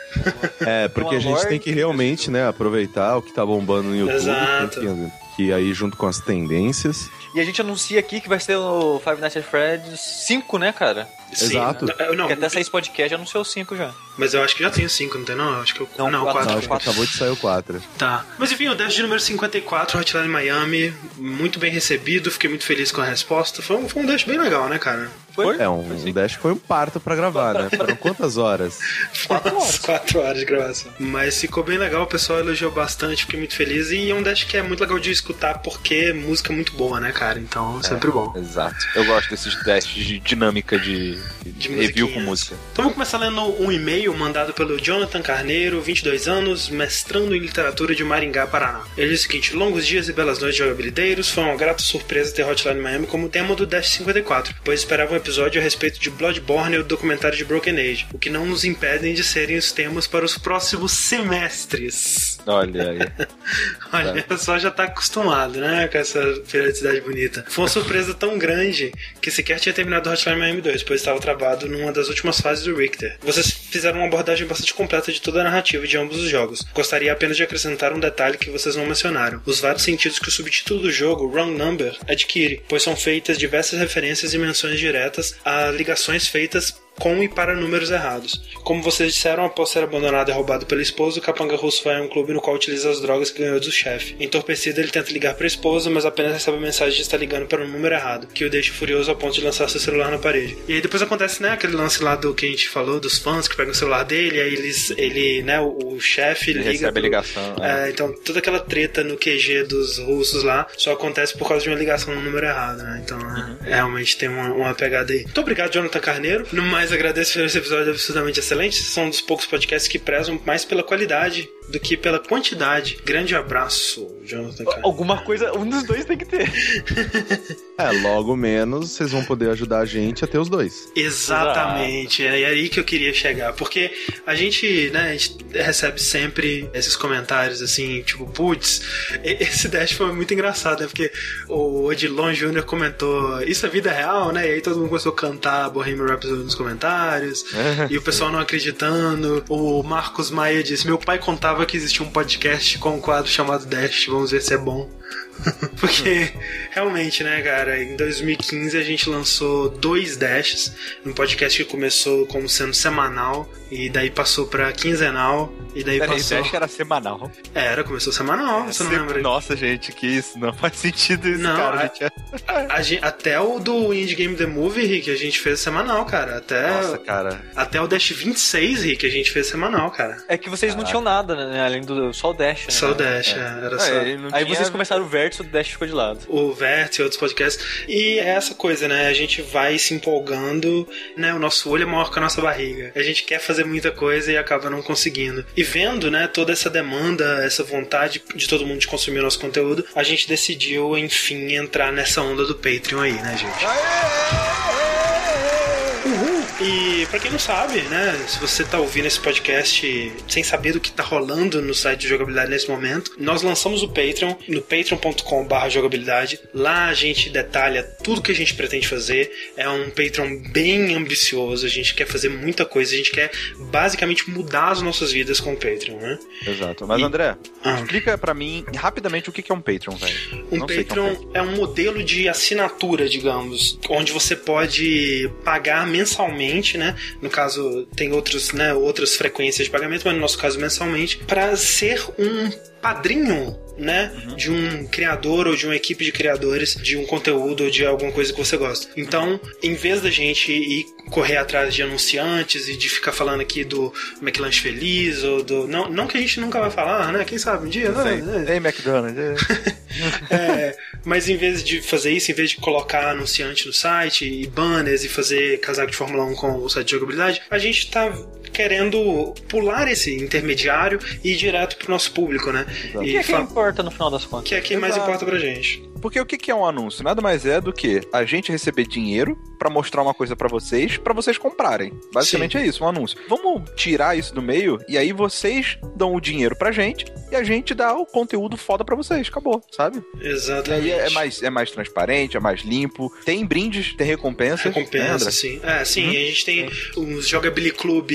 É, porque a gente tem que realmente, né, aproveitar o que tá bombando no YouTube. Exato. Que, aí junto com as tendências. E a gente anuncia aqui que vai ser o Five Nights at Freddy's 5, né, cara? Exato. Não, eu- não, Porque até sair esse podcast anunciou 5 já. Mas eu acho que já tenho cinco, não tem não? Eu acho que eu... Não, Não. Não, acho que acabou de sair o 4. Tá. Mas enfim, o Dash de número 54, Hotline Miami, muito bem recebido, fiquei muito feliz com a resposta. Foi um, foi um Dash bem legal, né, cara? Foi? É, um, um Dash foi um parto pra gravar, né? Foram quantas horas? Quatro horas. Quatro horas de gravação. Mas ficou bem legal, o pessoal elogiou bastante, fiquei muito feliz. E é um Dash que é muito legal de escutar, porque música é muito boa, né, cara? Então, sempre bom. Exato. Eu gosto desses testes de dinâmica de, De review com música. Então vamos começar lendo um e-mail mandado pelo Jonathan Carneiro, 22 anos, mestrando em literatura de Maringá, Paraná. Ele diz o seguinte: Longos dias e belas noites, jogabilideiros. Foi uma grata surpresa ter Hotline Miami como tema do Dash 54, pois esperava um episódio a respeito de Bloodborne e o documentário de Broken Age, o que não nos impedem de serem os temas para os próximos semestres. Olha aí. Olha, o pessoal já tá acostumado, né, com essa periodicidade bonita. Foi uma surpresa tão grande que sequer tinha terminado Hotline Miami 2, pois estava travado numa das últimas fases do Richter. Vocês fizeram uma abordagem bastante completa de toda a narrativa de ambos os jogos. Gostaria apenas de acrescentar um detalhe que vocês não mencionaram. Os vários sentidos que o subtítulo do jogo, Wrong Number, adquire, pois são feitas diversas referências e menções diretas a ligações feitas com e para números errados. Como vocês disseram, após ser abandonado e roubado pela esposa, o capanga russo vai a um clube no qual utiliza as drogas que ganhou do chefe. Entorpecido, ele tenta ligar para a esposa, mas apenas recebe a mensagem de estar ligando para um número errado, que o deixa furioso ao ponto de lançar seu celular na parede. E aí depois acontece, né, aquele lance lá do que a gente falou, dos fãs que pegam o celular dele, aí eles, ele, né, o, o chefe liga. recebe a pro- ligação. é, então toda aquela treta no QG dos russos lá só acontece por causa de uma ligação no número errado, né? Então é, realmente tem uma, uma pegada aí. Muito obrigado, Jonathan Carneiro. Mais, agradeço por esse episódio absurdamente excelente. São um dos poucos podcasts que prezam mais pela qualidade do que pela quantidade. Grande abraço, Jonathan Carneiro. Alguma coisa, um dos dois tem que ter. É, logo menos vocês vão poder ajudar a gente a ter os dois. Exatamente, é aí que eu queria chegar. Porque a gente, né, a gente recebe sempre esses comentários assim, tipo, putz, esse dash foi muito engraçado, né? Porque o Odilon Jr. comentou, isso é vida real, né? E aí todo mundo começou a cantar Bohemian Rhapsody nos comentários, e o pessoal não acreditando. O Marcos Maia disse: Meu pai contava que existia um podcast com um quadro chamado Dash, vamos ver se é bom. Porque realmente, né, cara, em 2015 a gente lançou dois dashes, um podcast que começou como sendo semanal e daí passou pra quinzenal e daí Peraí, passou. Dash era semanal. Era, começou semanal, você não Se- lembra? Nossa, gente, que isso. Não faz sentido isso, Não, cara. a- A gente é... Até o do Indie Game The Movie, Rick, a gente fez semanal, cara. Até, Nossa, cara. até o Dash 26, Rick, a gente fez semanal, cara. É que vocês não tinham nada, né? Além do só o Dash. Né? Só o Dash, é, era É, só. não Aí tinha- vocês começaram o vértice, o Dash ficou de lado. o Vert e outros podcasts. E é essa coisa, né? A gente vai se empolgando, né? O nosso olho é maior que a nossa barriga. A gente quer fazer muita coisa e acaba não conseguindo. E vendo, né, toda essa demanda, essa vontade de todo mundo de consumir o nosso conteúdo, a gente decidiu, enfim, entrar nessa onda do Patreon aí, né, gente? Uhul! E pra quem não sabe, né, se você tá ouvindo esse podcast sem saber do que tá rolando no site de jogabilidade nesse momento, nós lançamos o Patreon no patreon.com.br jogabilidade. Lá a gente detalha tudo que a gente pretende fazer. É um Patreon bem ambicioso, a gente quer fazer muita coisa, a gente quer basicamente mudar as nossas vidas com o Patreon, né? Exato. Mas, E- André, Ah. explica pra mim rapidamente o que é um Patreon, velho. Um Não é Patreon é um modelo de assinatura, digamos, onde você pode pagar mensalmente, né? No caso, tem outros, né, outras frequências de pagamento, mas no nosso caso mensalmente, para ser um padrinho, né, de um criador ou de uma equipe de criadores de um conteúdo ou de alguma coisa que você gosta. Então, em vez da gente ir correr atrás de anunciantes e de ficar falando aqui do McLanche Feliz ou do não, não que a gente nunca vai falar, né? Quem sabe um dia, né? Ei, McDonald's. é. É, mas em vez de fazer isso, em vez de colocar anunciante no site e banners e fazer casaco de Fórmula 1 com o site de jogabilidade, a gente tá querendo pular esse intermediário e ir direto pro nosso público, né? O E que é que importa no final das contas? que é quem mais Exato. importa pra gente. Porque o que que é um anúncio? Nada mais é do que a gente receber dinheiro pra mostrar uma coisa pra vocês, pra vocês comprarem. Basicamente é isso, um anúncio. Vamos tirar isso do meio e aí vocês dão o dinheiro pra gente e a gente dá o conteúdo foda pra vocês. Acabou, sabe? E Exatamente. aí é mais, é mais transparente, é mais limpo. Tem brindes, tem recompensas. né, Recompensa, André? sim. É, sim, Uhum. a gente tem uns Jogability Club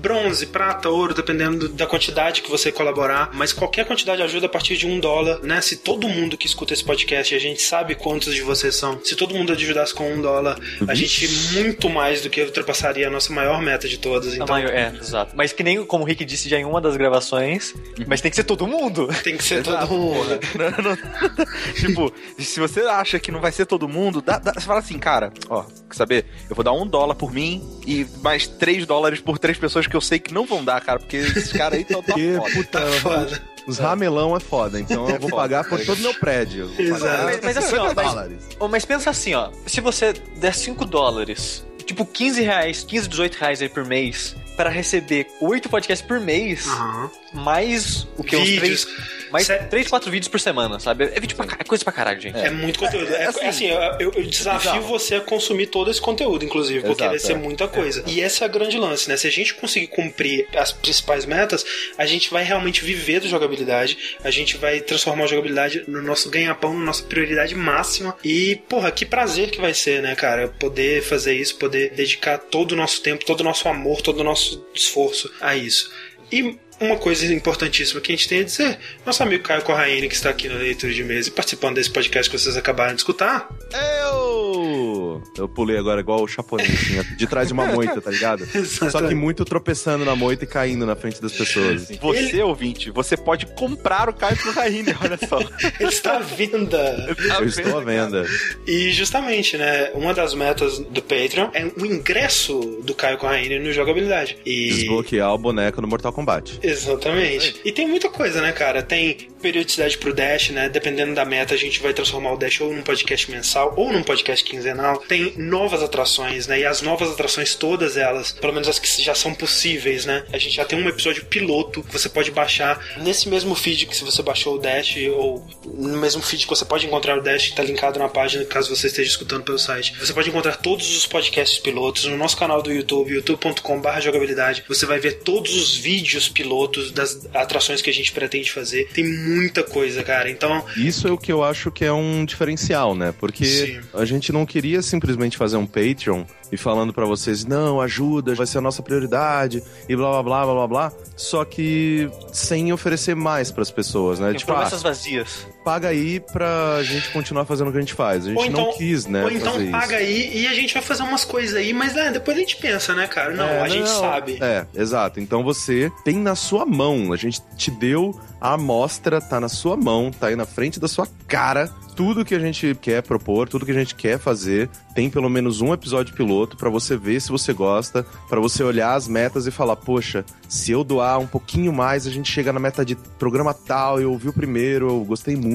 bronze, prata, ouro, dependendo da quantidade que você colaborar. Mas qualquer quantidade ajuda a partir de um dólar, né? Se todo mundo que escuta esse podcast, e a gente sabe quantos de vocês são, se todo mundo ajudasse com um dólar, a gente muito mais do que ultrapassaria a nossa maior meta de todas. Então maior- é, exato. Mas que nem como o Rick disse já em uma das gravações, mas tem que ser todo mundo. tem que ser Exato, todo mundo. porra. Não, não- tipo, se você acha que não vai ser todo mundo, dá- dá- você fala assim, cara, ó, quer saber? Eu vou dar um dólar por mim e mais três dólares por três pessoas que eu sei que não vão dar, cara, porque esses caras aí estão tão Porque, foda. puta, Foda. Os ramelão é foda, então eu vou foda. pagar por todo o meu prédio. Vou Exato. Mas- mas assim, ó, 50 mas- dólares. Mas pensa assim, ó. Se você der 5 dólares, tipo 15 reais, 15, 18 reais aí por mês, para receber 8 podcasts por mês, Aham. Mais o que? Uns Vídeos. 3, mais Cê- 3, 4 vídeos por semana, sabe? É vídeo pra é coisa pra caralho, gente. É muito conteúdo. É, assim, é assim, eu, eu- eu desafio bizarro. você a consumir todo esse conteúdo, inclusive, porque Exato, vai ser é. muita coisa. E esse é o grande lance, né? Se a gente conseguir cumprir as principais metas, a gente vai realmente viver da jogabilidade, a gente vai transformar a jogabilidade no nosso ganha-pão, na nossa prioridade máxima. E, porra, que prazer que vai ser, né, cara? Poder fazer isso, poder dedicar todo o nosso tempo, todo o nosso amor, todo o nosso esforço a isso. E uma coisa importantíssima que a gente tem a dizer: nosso amigo Caio Corraine, que está aqui na leitura de mesa e participando desse podcast que vocês acabaram de escutar, Eu! Eu pulei agora igual o Chapolin, assim, de trás de uma moita, tá ligado? Só que muito tropeçando na moita e caindo na frente das pessoas. Você, ouvinte, você pode comprar o Caio Raine, olha só. Ele está à venda. Eu estou à venda. E justamente, né, uma das metas do Patreon é o ingresso do Caio Corraine no jogabilidade. E Desbloquear o boneco no Mortal Kombat. Exatamente. E tem muita coisa, né, cara? Tem periodicidade pro Dash, né? Dependendo da meta, a gente vai transformar o Dash ou num podcast mensal ou num podcast quinzenal. Tem novas atrações, né? E as novas atrações, todas elas, pelo menos as que já são possíveis, né? A gente já tem um episódio piloto que você pode baixar nesse mesmo feed que se você baixou o Dash ou no mesmo feed que você pode encontrar o Dash que tá linkado na página, caso você esteja escutando pelo site. Você pode encontrar todos os podcasts pilotos no nosso canal do YouTube, youtube.com.br jogabilidade. Você vai ver todos os vídeos pilotos das atrações que a gente pretende fazer. Tem muita coisa, cara. Então, Isso é o que eu acho que é um diferencial, né? Porque Sim. a gente não queria simplesmente fazer um Patreon e falando pra vocês, não, ajuda, vai ser a nossa prioridade e blá blá blá blá blá blá. Só que sem oferecer mais pras pessoas, né? Tem tipo, ah, promessas vazias. Paga aí pra gente continuar fazendo o que a gente faz. A gente então, não quis, né? ou então paga isso. aí e a gente vai fazer umas coisas aí, mas né, depois a gente pensa, né, cara? Não, É, a gente não. sabe. É, exato. Então você tem na sua mão. A gente te deu a amostra, tá na sua mão, tá aí na frente da sua cara. Tudo que a gente quer propor, tudo que a gente quer fazer, tem pelo menos um episódio piloto pra você ver se você gosta, pra você olhar as metas e falar, poxa, se eu doar um pouquinho mais, a gente chega na meta de programa tal, eu ouvi o primeiro, eu gostei muito,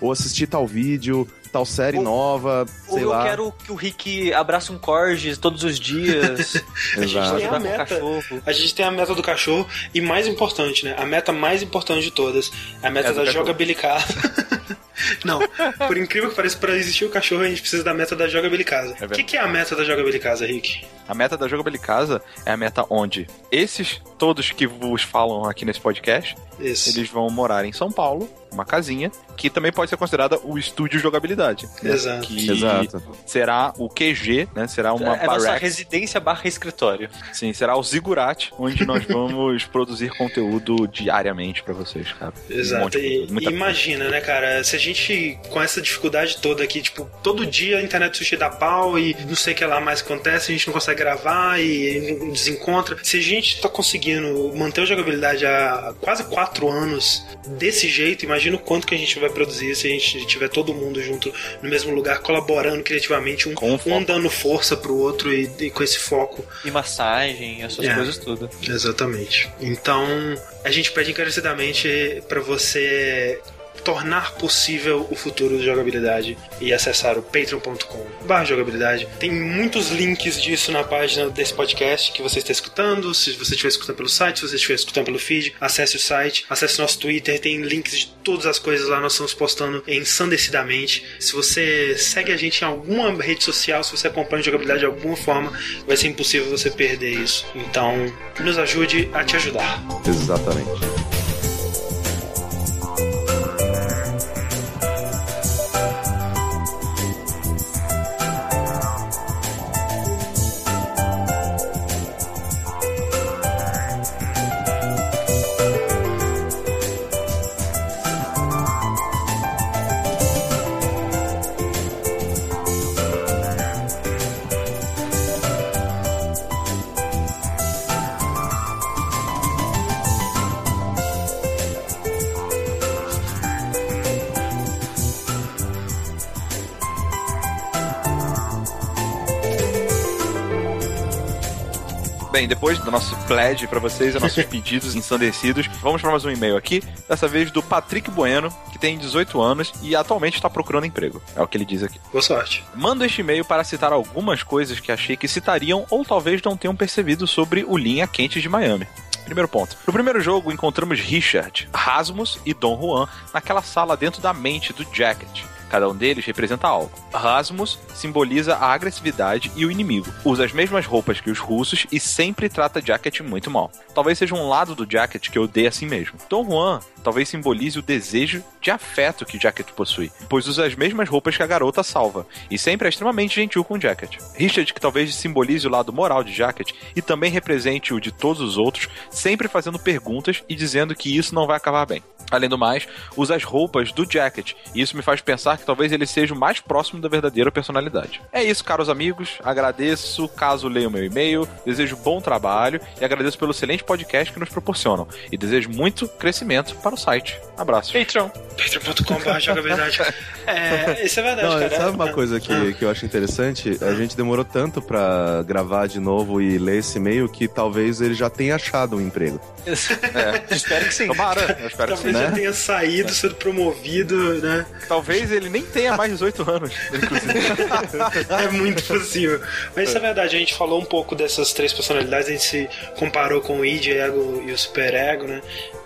ou assisti tal vídeo, tal série Ou- nova, Ou sei eu lá. quero que o Rick abrace um Corgi todos os dias. A gente tem a meta. A gente tem a meta do cachorro e mais importante, né? A meta mais importante de todas, a meta É da jogabilidade. Não, por incrível que pareça, para existir o cachorro, a gente precisa da meta da jogabilidade. o verdade. que, que é a meta da jogabilidade, Rick? A meta da Jogabilicasa é a meta onde esses todos que vos falam aqui nesse podcast, Isso. eles vão morar em São Paulo, uma casinha, que também pode ser considerada o estúdio jogabilidade. né? Exato. Que Exato. será o QG, né? Será uma é a nossa residência barra escritório. Sim, será o Zigurat, onde nós vamos produzir conteúdo diariamente pra vocês, cara. Um Exato. monte de E, e imagina, né, cara? Se a gente, com essa dificuldade toda aqui, tipo, todo dia a internet sushi dá pau e não sei o que lá mais acontece, a gente não consegue gravar e desencontra. Se a gente tá conseguindo manter a jogabilidade há quase quatro anos desse jeito, imagina o quanto que a gente vai produzir se a gente tiver todo mundo junto no mesmo lugar, colaborando criativamente, um, um dando força pro outro e, e com esse foco. E massagem, essas É. coisas tudo. Exatamente. Então, a gente pede encarecidamente para você tornar possível o futuro da jogabilidade e acessar o patreon.com jogabilidade. Tem muitos links disso na página desse podcast que você está escutando. Se você estiver escutando pelo site, se você estiver escutando pelo feed, acesse o site, acesse nosso Twitter, tem links de todas as coisas lá, nós estamos postando ensandecidamente. Se você segue a gente em alguma rede social, se você acompanha jogabilidade de alguma forma, vai ser impossível você perder isso. Então, nos ajude a te ajudar. Exatamente. Bem, depois do nosso pledge pra vocês, os nossos pedidos ensandecidos, vamos para mais um e-mail aqui, dessa vez do Patrick Bueno, que tem 18 anos e atualmente está procurando emprego. É o que ele diz aqui. Boa sorte. Mando este e-mail para citar algumas coisas que achei que citariam ou talvez não tenham percebido sobre o Linha Quente de Miami. Primeiro ponto. No primeiro jogo, encontramos Richard, Rasmus e Don Juan naquela sala dentro da mente do Jacket. Cada um deles representa algo. Rasmus simboliza a agressividade e o inimigo. Usa as mesmas roupas que os russos e sempre trata Jacket muito mal. Talvez seja um lado do Jacket que odeia a si mesmo. Don Juan talvez simbolize o desejo de afeto que Jacket possui, pois usa as mesmas roupas que a garota salva, e sempre é extremamente gentil com Jacket. Richard, que talvez simbolize o lado moral de Jacket e também represente o de todos os outros, sempre fazendo perguntas e dizendo que isso não vai acabar bem. Além do mais, usa as roupas do Jacket. E isso me faz pensar que talvez ele seja o mais próximo da verdadeira personalidade. É isso, caros amigos. Agradeço caso leiam meu e-mail, desejo bom trabalho e agradeço pelo excelente podcast que nos proporcionam. E desejo muito crescimento para o site. Abraço. Patreon. Patreon.com.br jogabilidade. É, isso é verdade, Não, cara. sabe uma É. coisa que, Ah. que eu acho interessante? A gente demorou tanto pra gravar de novo e ler esse e-mail que talvez ele já tenha achado um emprego. Espero que sim. Tomara, eu espero que sim. Talvez né? já tenha saído, sido promovido, né? Talvez ele nem tenha mais 18 anos, inclusive. É muito possível. Mas isso é verdade, a gente falou um pouco dessas três personalidades, a gente se comparou com o id, ego e o super ego, né?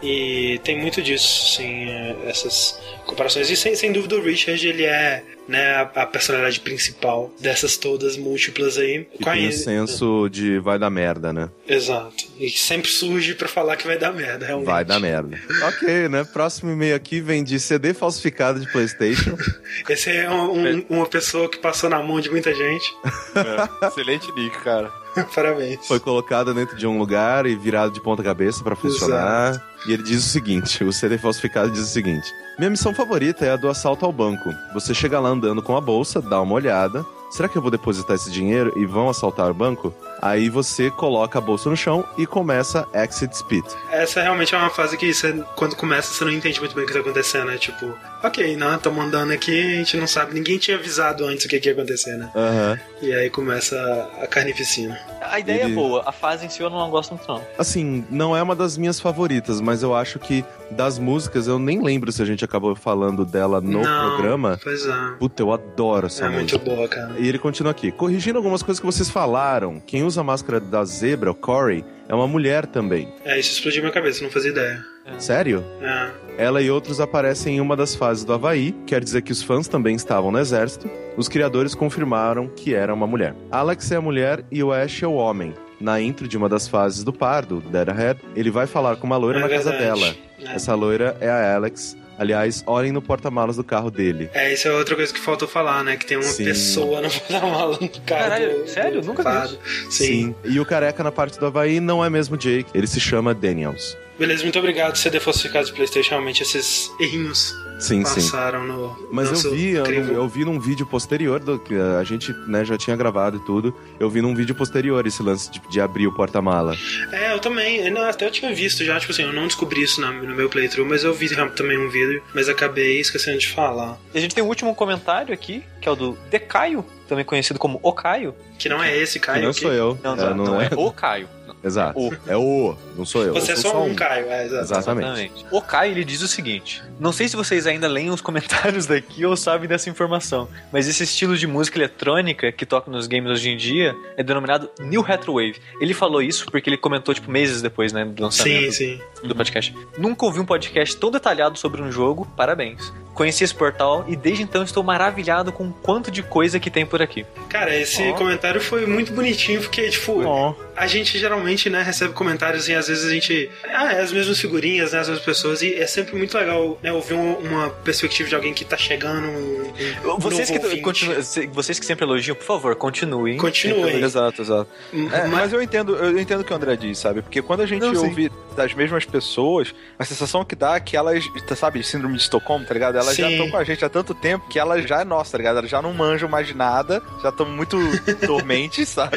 E tem muito disso, sim, é, essas comparações. E sem, sem dúvida o Richard, ele é né, a, a personalidade principal dessas todas múltiplas aí. E Com a- tem o senso de vai dar merda, né? Exato. E sempre surge pra falar que vai dar merda, realmente. Vai dar merda. ok, né? Próximo e-mail aqui vem de CD falsificado de PlayStation. Esse é um- um- uma pessoa que passou na mão de muita gente. É, excelente nick, cara. Parabéns. Foi colocado dentro de um lugar e virado de ponta cabeça pra funcionar. E ele diz o seguinte: o CD falsificado diz o seguinte. Minha missão favorita é a do assalto ao banco. Você chega lá andando com a bolsa, dá uma olhada. Será que eu vou depositar esse dinheiro e vão assaltar o banco? Aí você coloca a bolsa no chão e começa Exit Speed. Essa realmente é uma fase que você, quando começa você não entende muito bem o que tá acontecendo, né? Tipo, ok, não, estamos andando aqui, a gente não sabe, ninguém tinha avisado antes o que, que ia acontecer, né? Aham. E aí começa a- a carnificina. A ideia Ele- é boa, a fase em si eu não gosto muito, não. Assim, não é uma das minhas favoritas, mas eu acho que das músicas, eu nem lembro se a gente acabou falando dela no Não, programa. Pois é. Puta, eu adoro essa É música. muito boa, cara. E ele continua aqui. Corrigindo algumas coisas que vocês falaram, quem usa a máscara da zebra, o Corey, é uma mulher também. É, isso explodiu minha cabeça, não fazia ideia. Sério? É. Ela e outros aparecem em uma das fases do Havaí, quer dizer que os fãs também estavam no exército. Os criadores confirmaram que era uma mulher. Alex é a mulher e o Ash é o homem. Na intro de uma das fases do par, do Dead Ahead, ele vai falar com uma loira É na casa dela. É. Essa loira é a Alex. Aliás, olhem no porta-malas do carro dele. É, isso é outra coisa que faltou falar, né? Que tem uma Sim. pessoa no porta-mala do carro. Caralho, do- sério? do Nunca vi lado. Sim. E o careca na parte do Havaí não é mesmo Jake, ele se chama Daniels. Beleza, muito obrigado, CD falsificado de Playstation. Realmente, esses errinhos Sim, sim. passaram no. Mas nosso eu vi, eu, eu vi num vídeo posterior, do, que a gente né, já tinha gravado e tudo. Eu vi num vídeo posterior esse lance de, de abrir o porta-mala. É, eu também. eu não- até eu tinha visto já, tipo assim, eu não descobri isso na- no meu playthrough, mas eu vi também um vídeo, mas acabei esquecendo de falar. E a gente tem um último comentário aqui, que é o do Decaio, também conhecido como O Caio. Que não é esse, Que Caio. não aqui. sou eu. Não, É, não, não é O Caio. Exato. O. É o, não sou eu. Você eu é sou só um, Caio, é, exato. Exatamente. O Caio ele diz o seguinte: Não sei se vocês ainda leem os comentários daqui ou sabem dessa informação, mas esse estilo de música eletrônica que toca nos games hoje em dia é denominado New Retrowave. Ele falou isso porque ele comentou, tipo, meses depois, né, do lançamento Sim, sim. do podcast. Nunca ouvi um podcast tão detalhado sobre um jogo, parabéns. Conheci esse portal e desde então estou maravilhado com o quanto de coisa que tem por aqui. Cara, esse Ó. comentário foi muito bonitinho, porque, tipo, Ó. a gente geralmente, né, recebe comentários e às vezes a gente. Ah, é as mesmas figurinhas, né, as mesmas pessoas, e é sempre muito legal, né, ouvir um- uma perspectiva de alguém que tá chegando. Um, um Vocês novo que, continu- vocês que sempre elogiam, por favor, continuem. Continuem. Exato, exato. É, Mas- mas eu entendo, eu entendo o que o André diz, sabe? Porque quando a gente Não, sim. ouve das mesmas pessoas, a sensação que dá é que elas, tá, sabe, síndrome de Estocolmo, tá ligado? Elas já Sim. estão com a gente há tanto tempo que elas já é nossa, tá ligado? Elas já não manjam mais de nada, já estão muito dormentes, saca?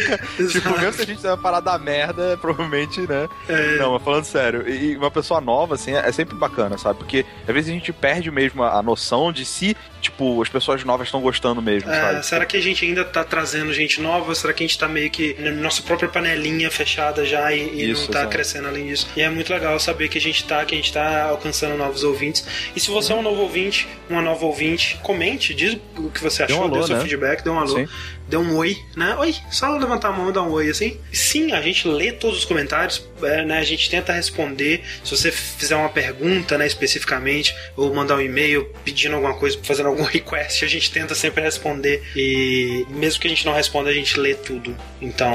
tipo, mesmo se a gente vai parar da merda, provavelmente, né? É, Não, mas falando sério, e uma pessoa nova, assim, é sempre bacana, sabe? Porque às vezes a gente perde mesmo a, a noção de se, tipo, as pessoas novas estão gostando mesmo, É, sabe? será que a gente ainda tá trazendo gente nova? Será que a gente tá meio que na nossa própria panelinha fechada já e, e Isso, não tá exato. crescendo além disso? E é muito legal saber que a gente tá, que a gente tá alcançando novos ouvintes. E se você é um novo ouvinte, uma nova ouvinte, comente, diz o que você achou, um alô, dê seu né? feedback, dê um alô. Sim. Dê um oi, né? Oi, só levantar a mão e dar um oi assim. Sim, a gente lê todos os comentários, é, né? A gente tenta responder. Se você fizer uma pergunta, né, especificamente, ou mandar um e-mail pedindo alguma coisa, fazendo algum request, a gente tenta sempre responder. E mesmo que a gente não responda, a gente lê tudo. Então,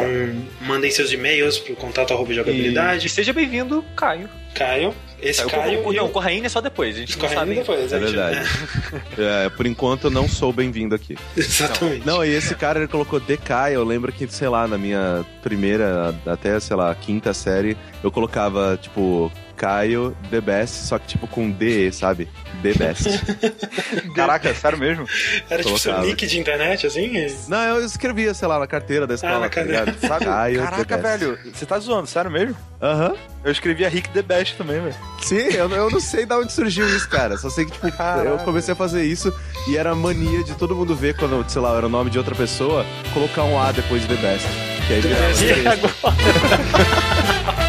mandem seus e-mails pro contato arroba jogabilidade. e seja bem-vindo, Caio. Caio, esse Caio, Caio o, e não, o Corraine é só depois, a gente não Correndo sabe. depois. É verdade. É, por enquanto eu não sou bem-vindo aqui. é, exatamente. Não, e esse cara ele colocou DK, eu lembro que, sei lá, na minha primeira, até, sei lá, quinta série, eu colocava, tipo, Caio The Best, só que tipo com D, sabe? The Best. Caraca, sério mesmo? Era tipo seu Colocava. nick de internet, assim? Não, eu escrevia, sei lá, na carteira da escola, na tá ligado? Sabe? Caio Caraca, velho, você tá zoando, sério mesmo? Aham. Eu escrevia Rick the Best também, velho. Sim, eu, eu não sei de onde surgiu isso, cara. Só sei que, tipo, Caraca. eu comecei a fazer isso e era mania de todo mundo ver quando, sei lá, era o nome de outra pessoa, colocar um A depois de The Best. Que aí virava E agora?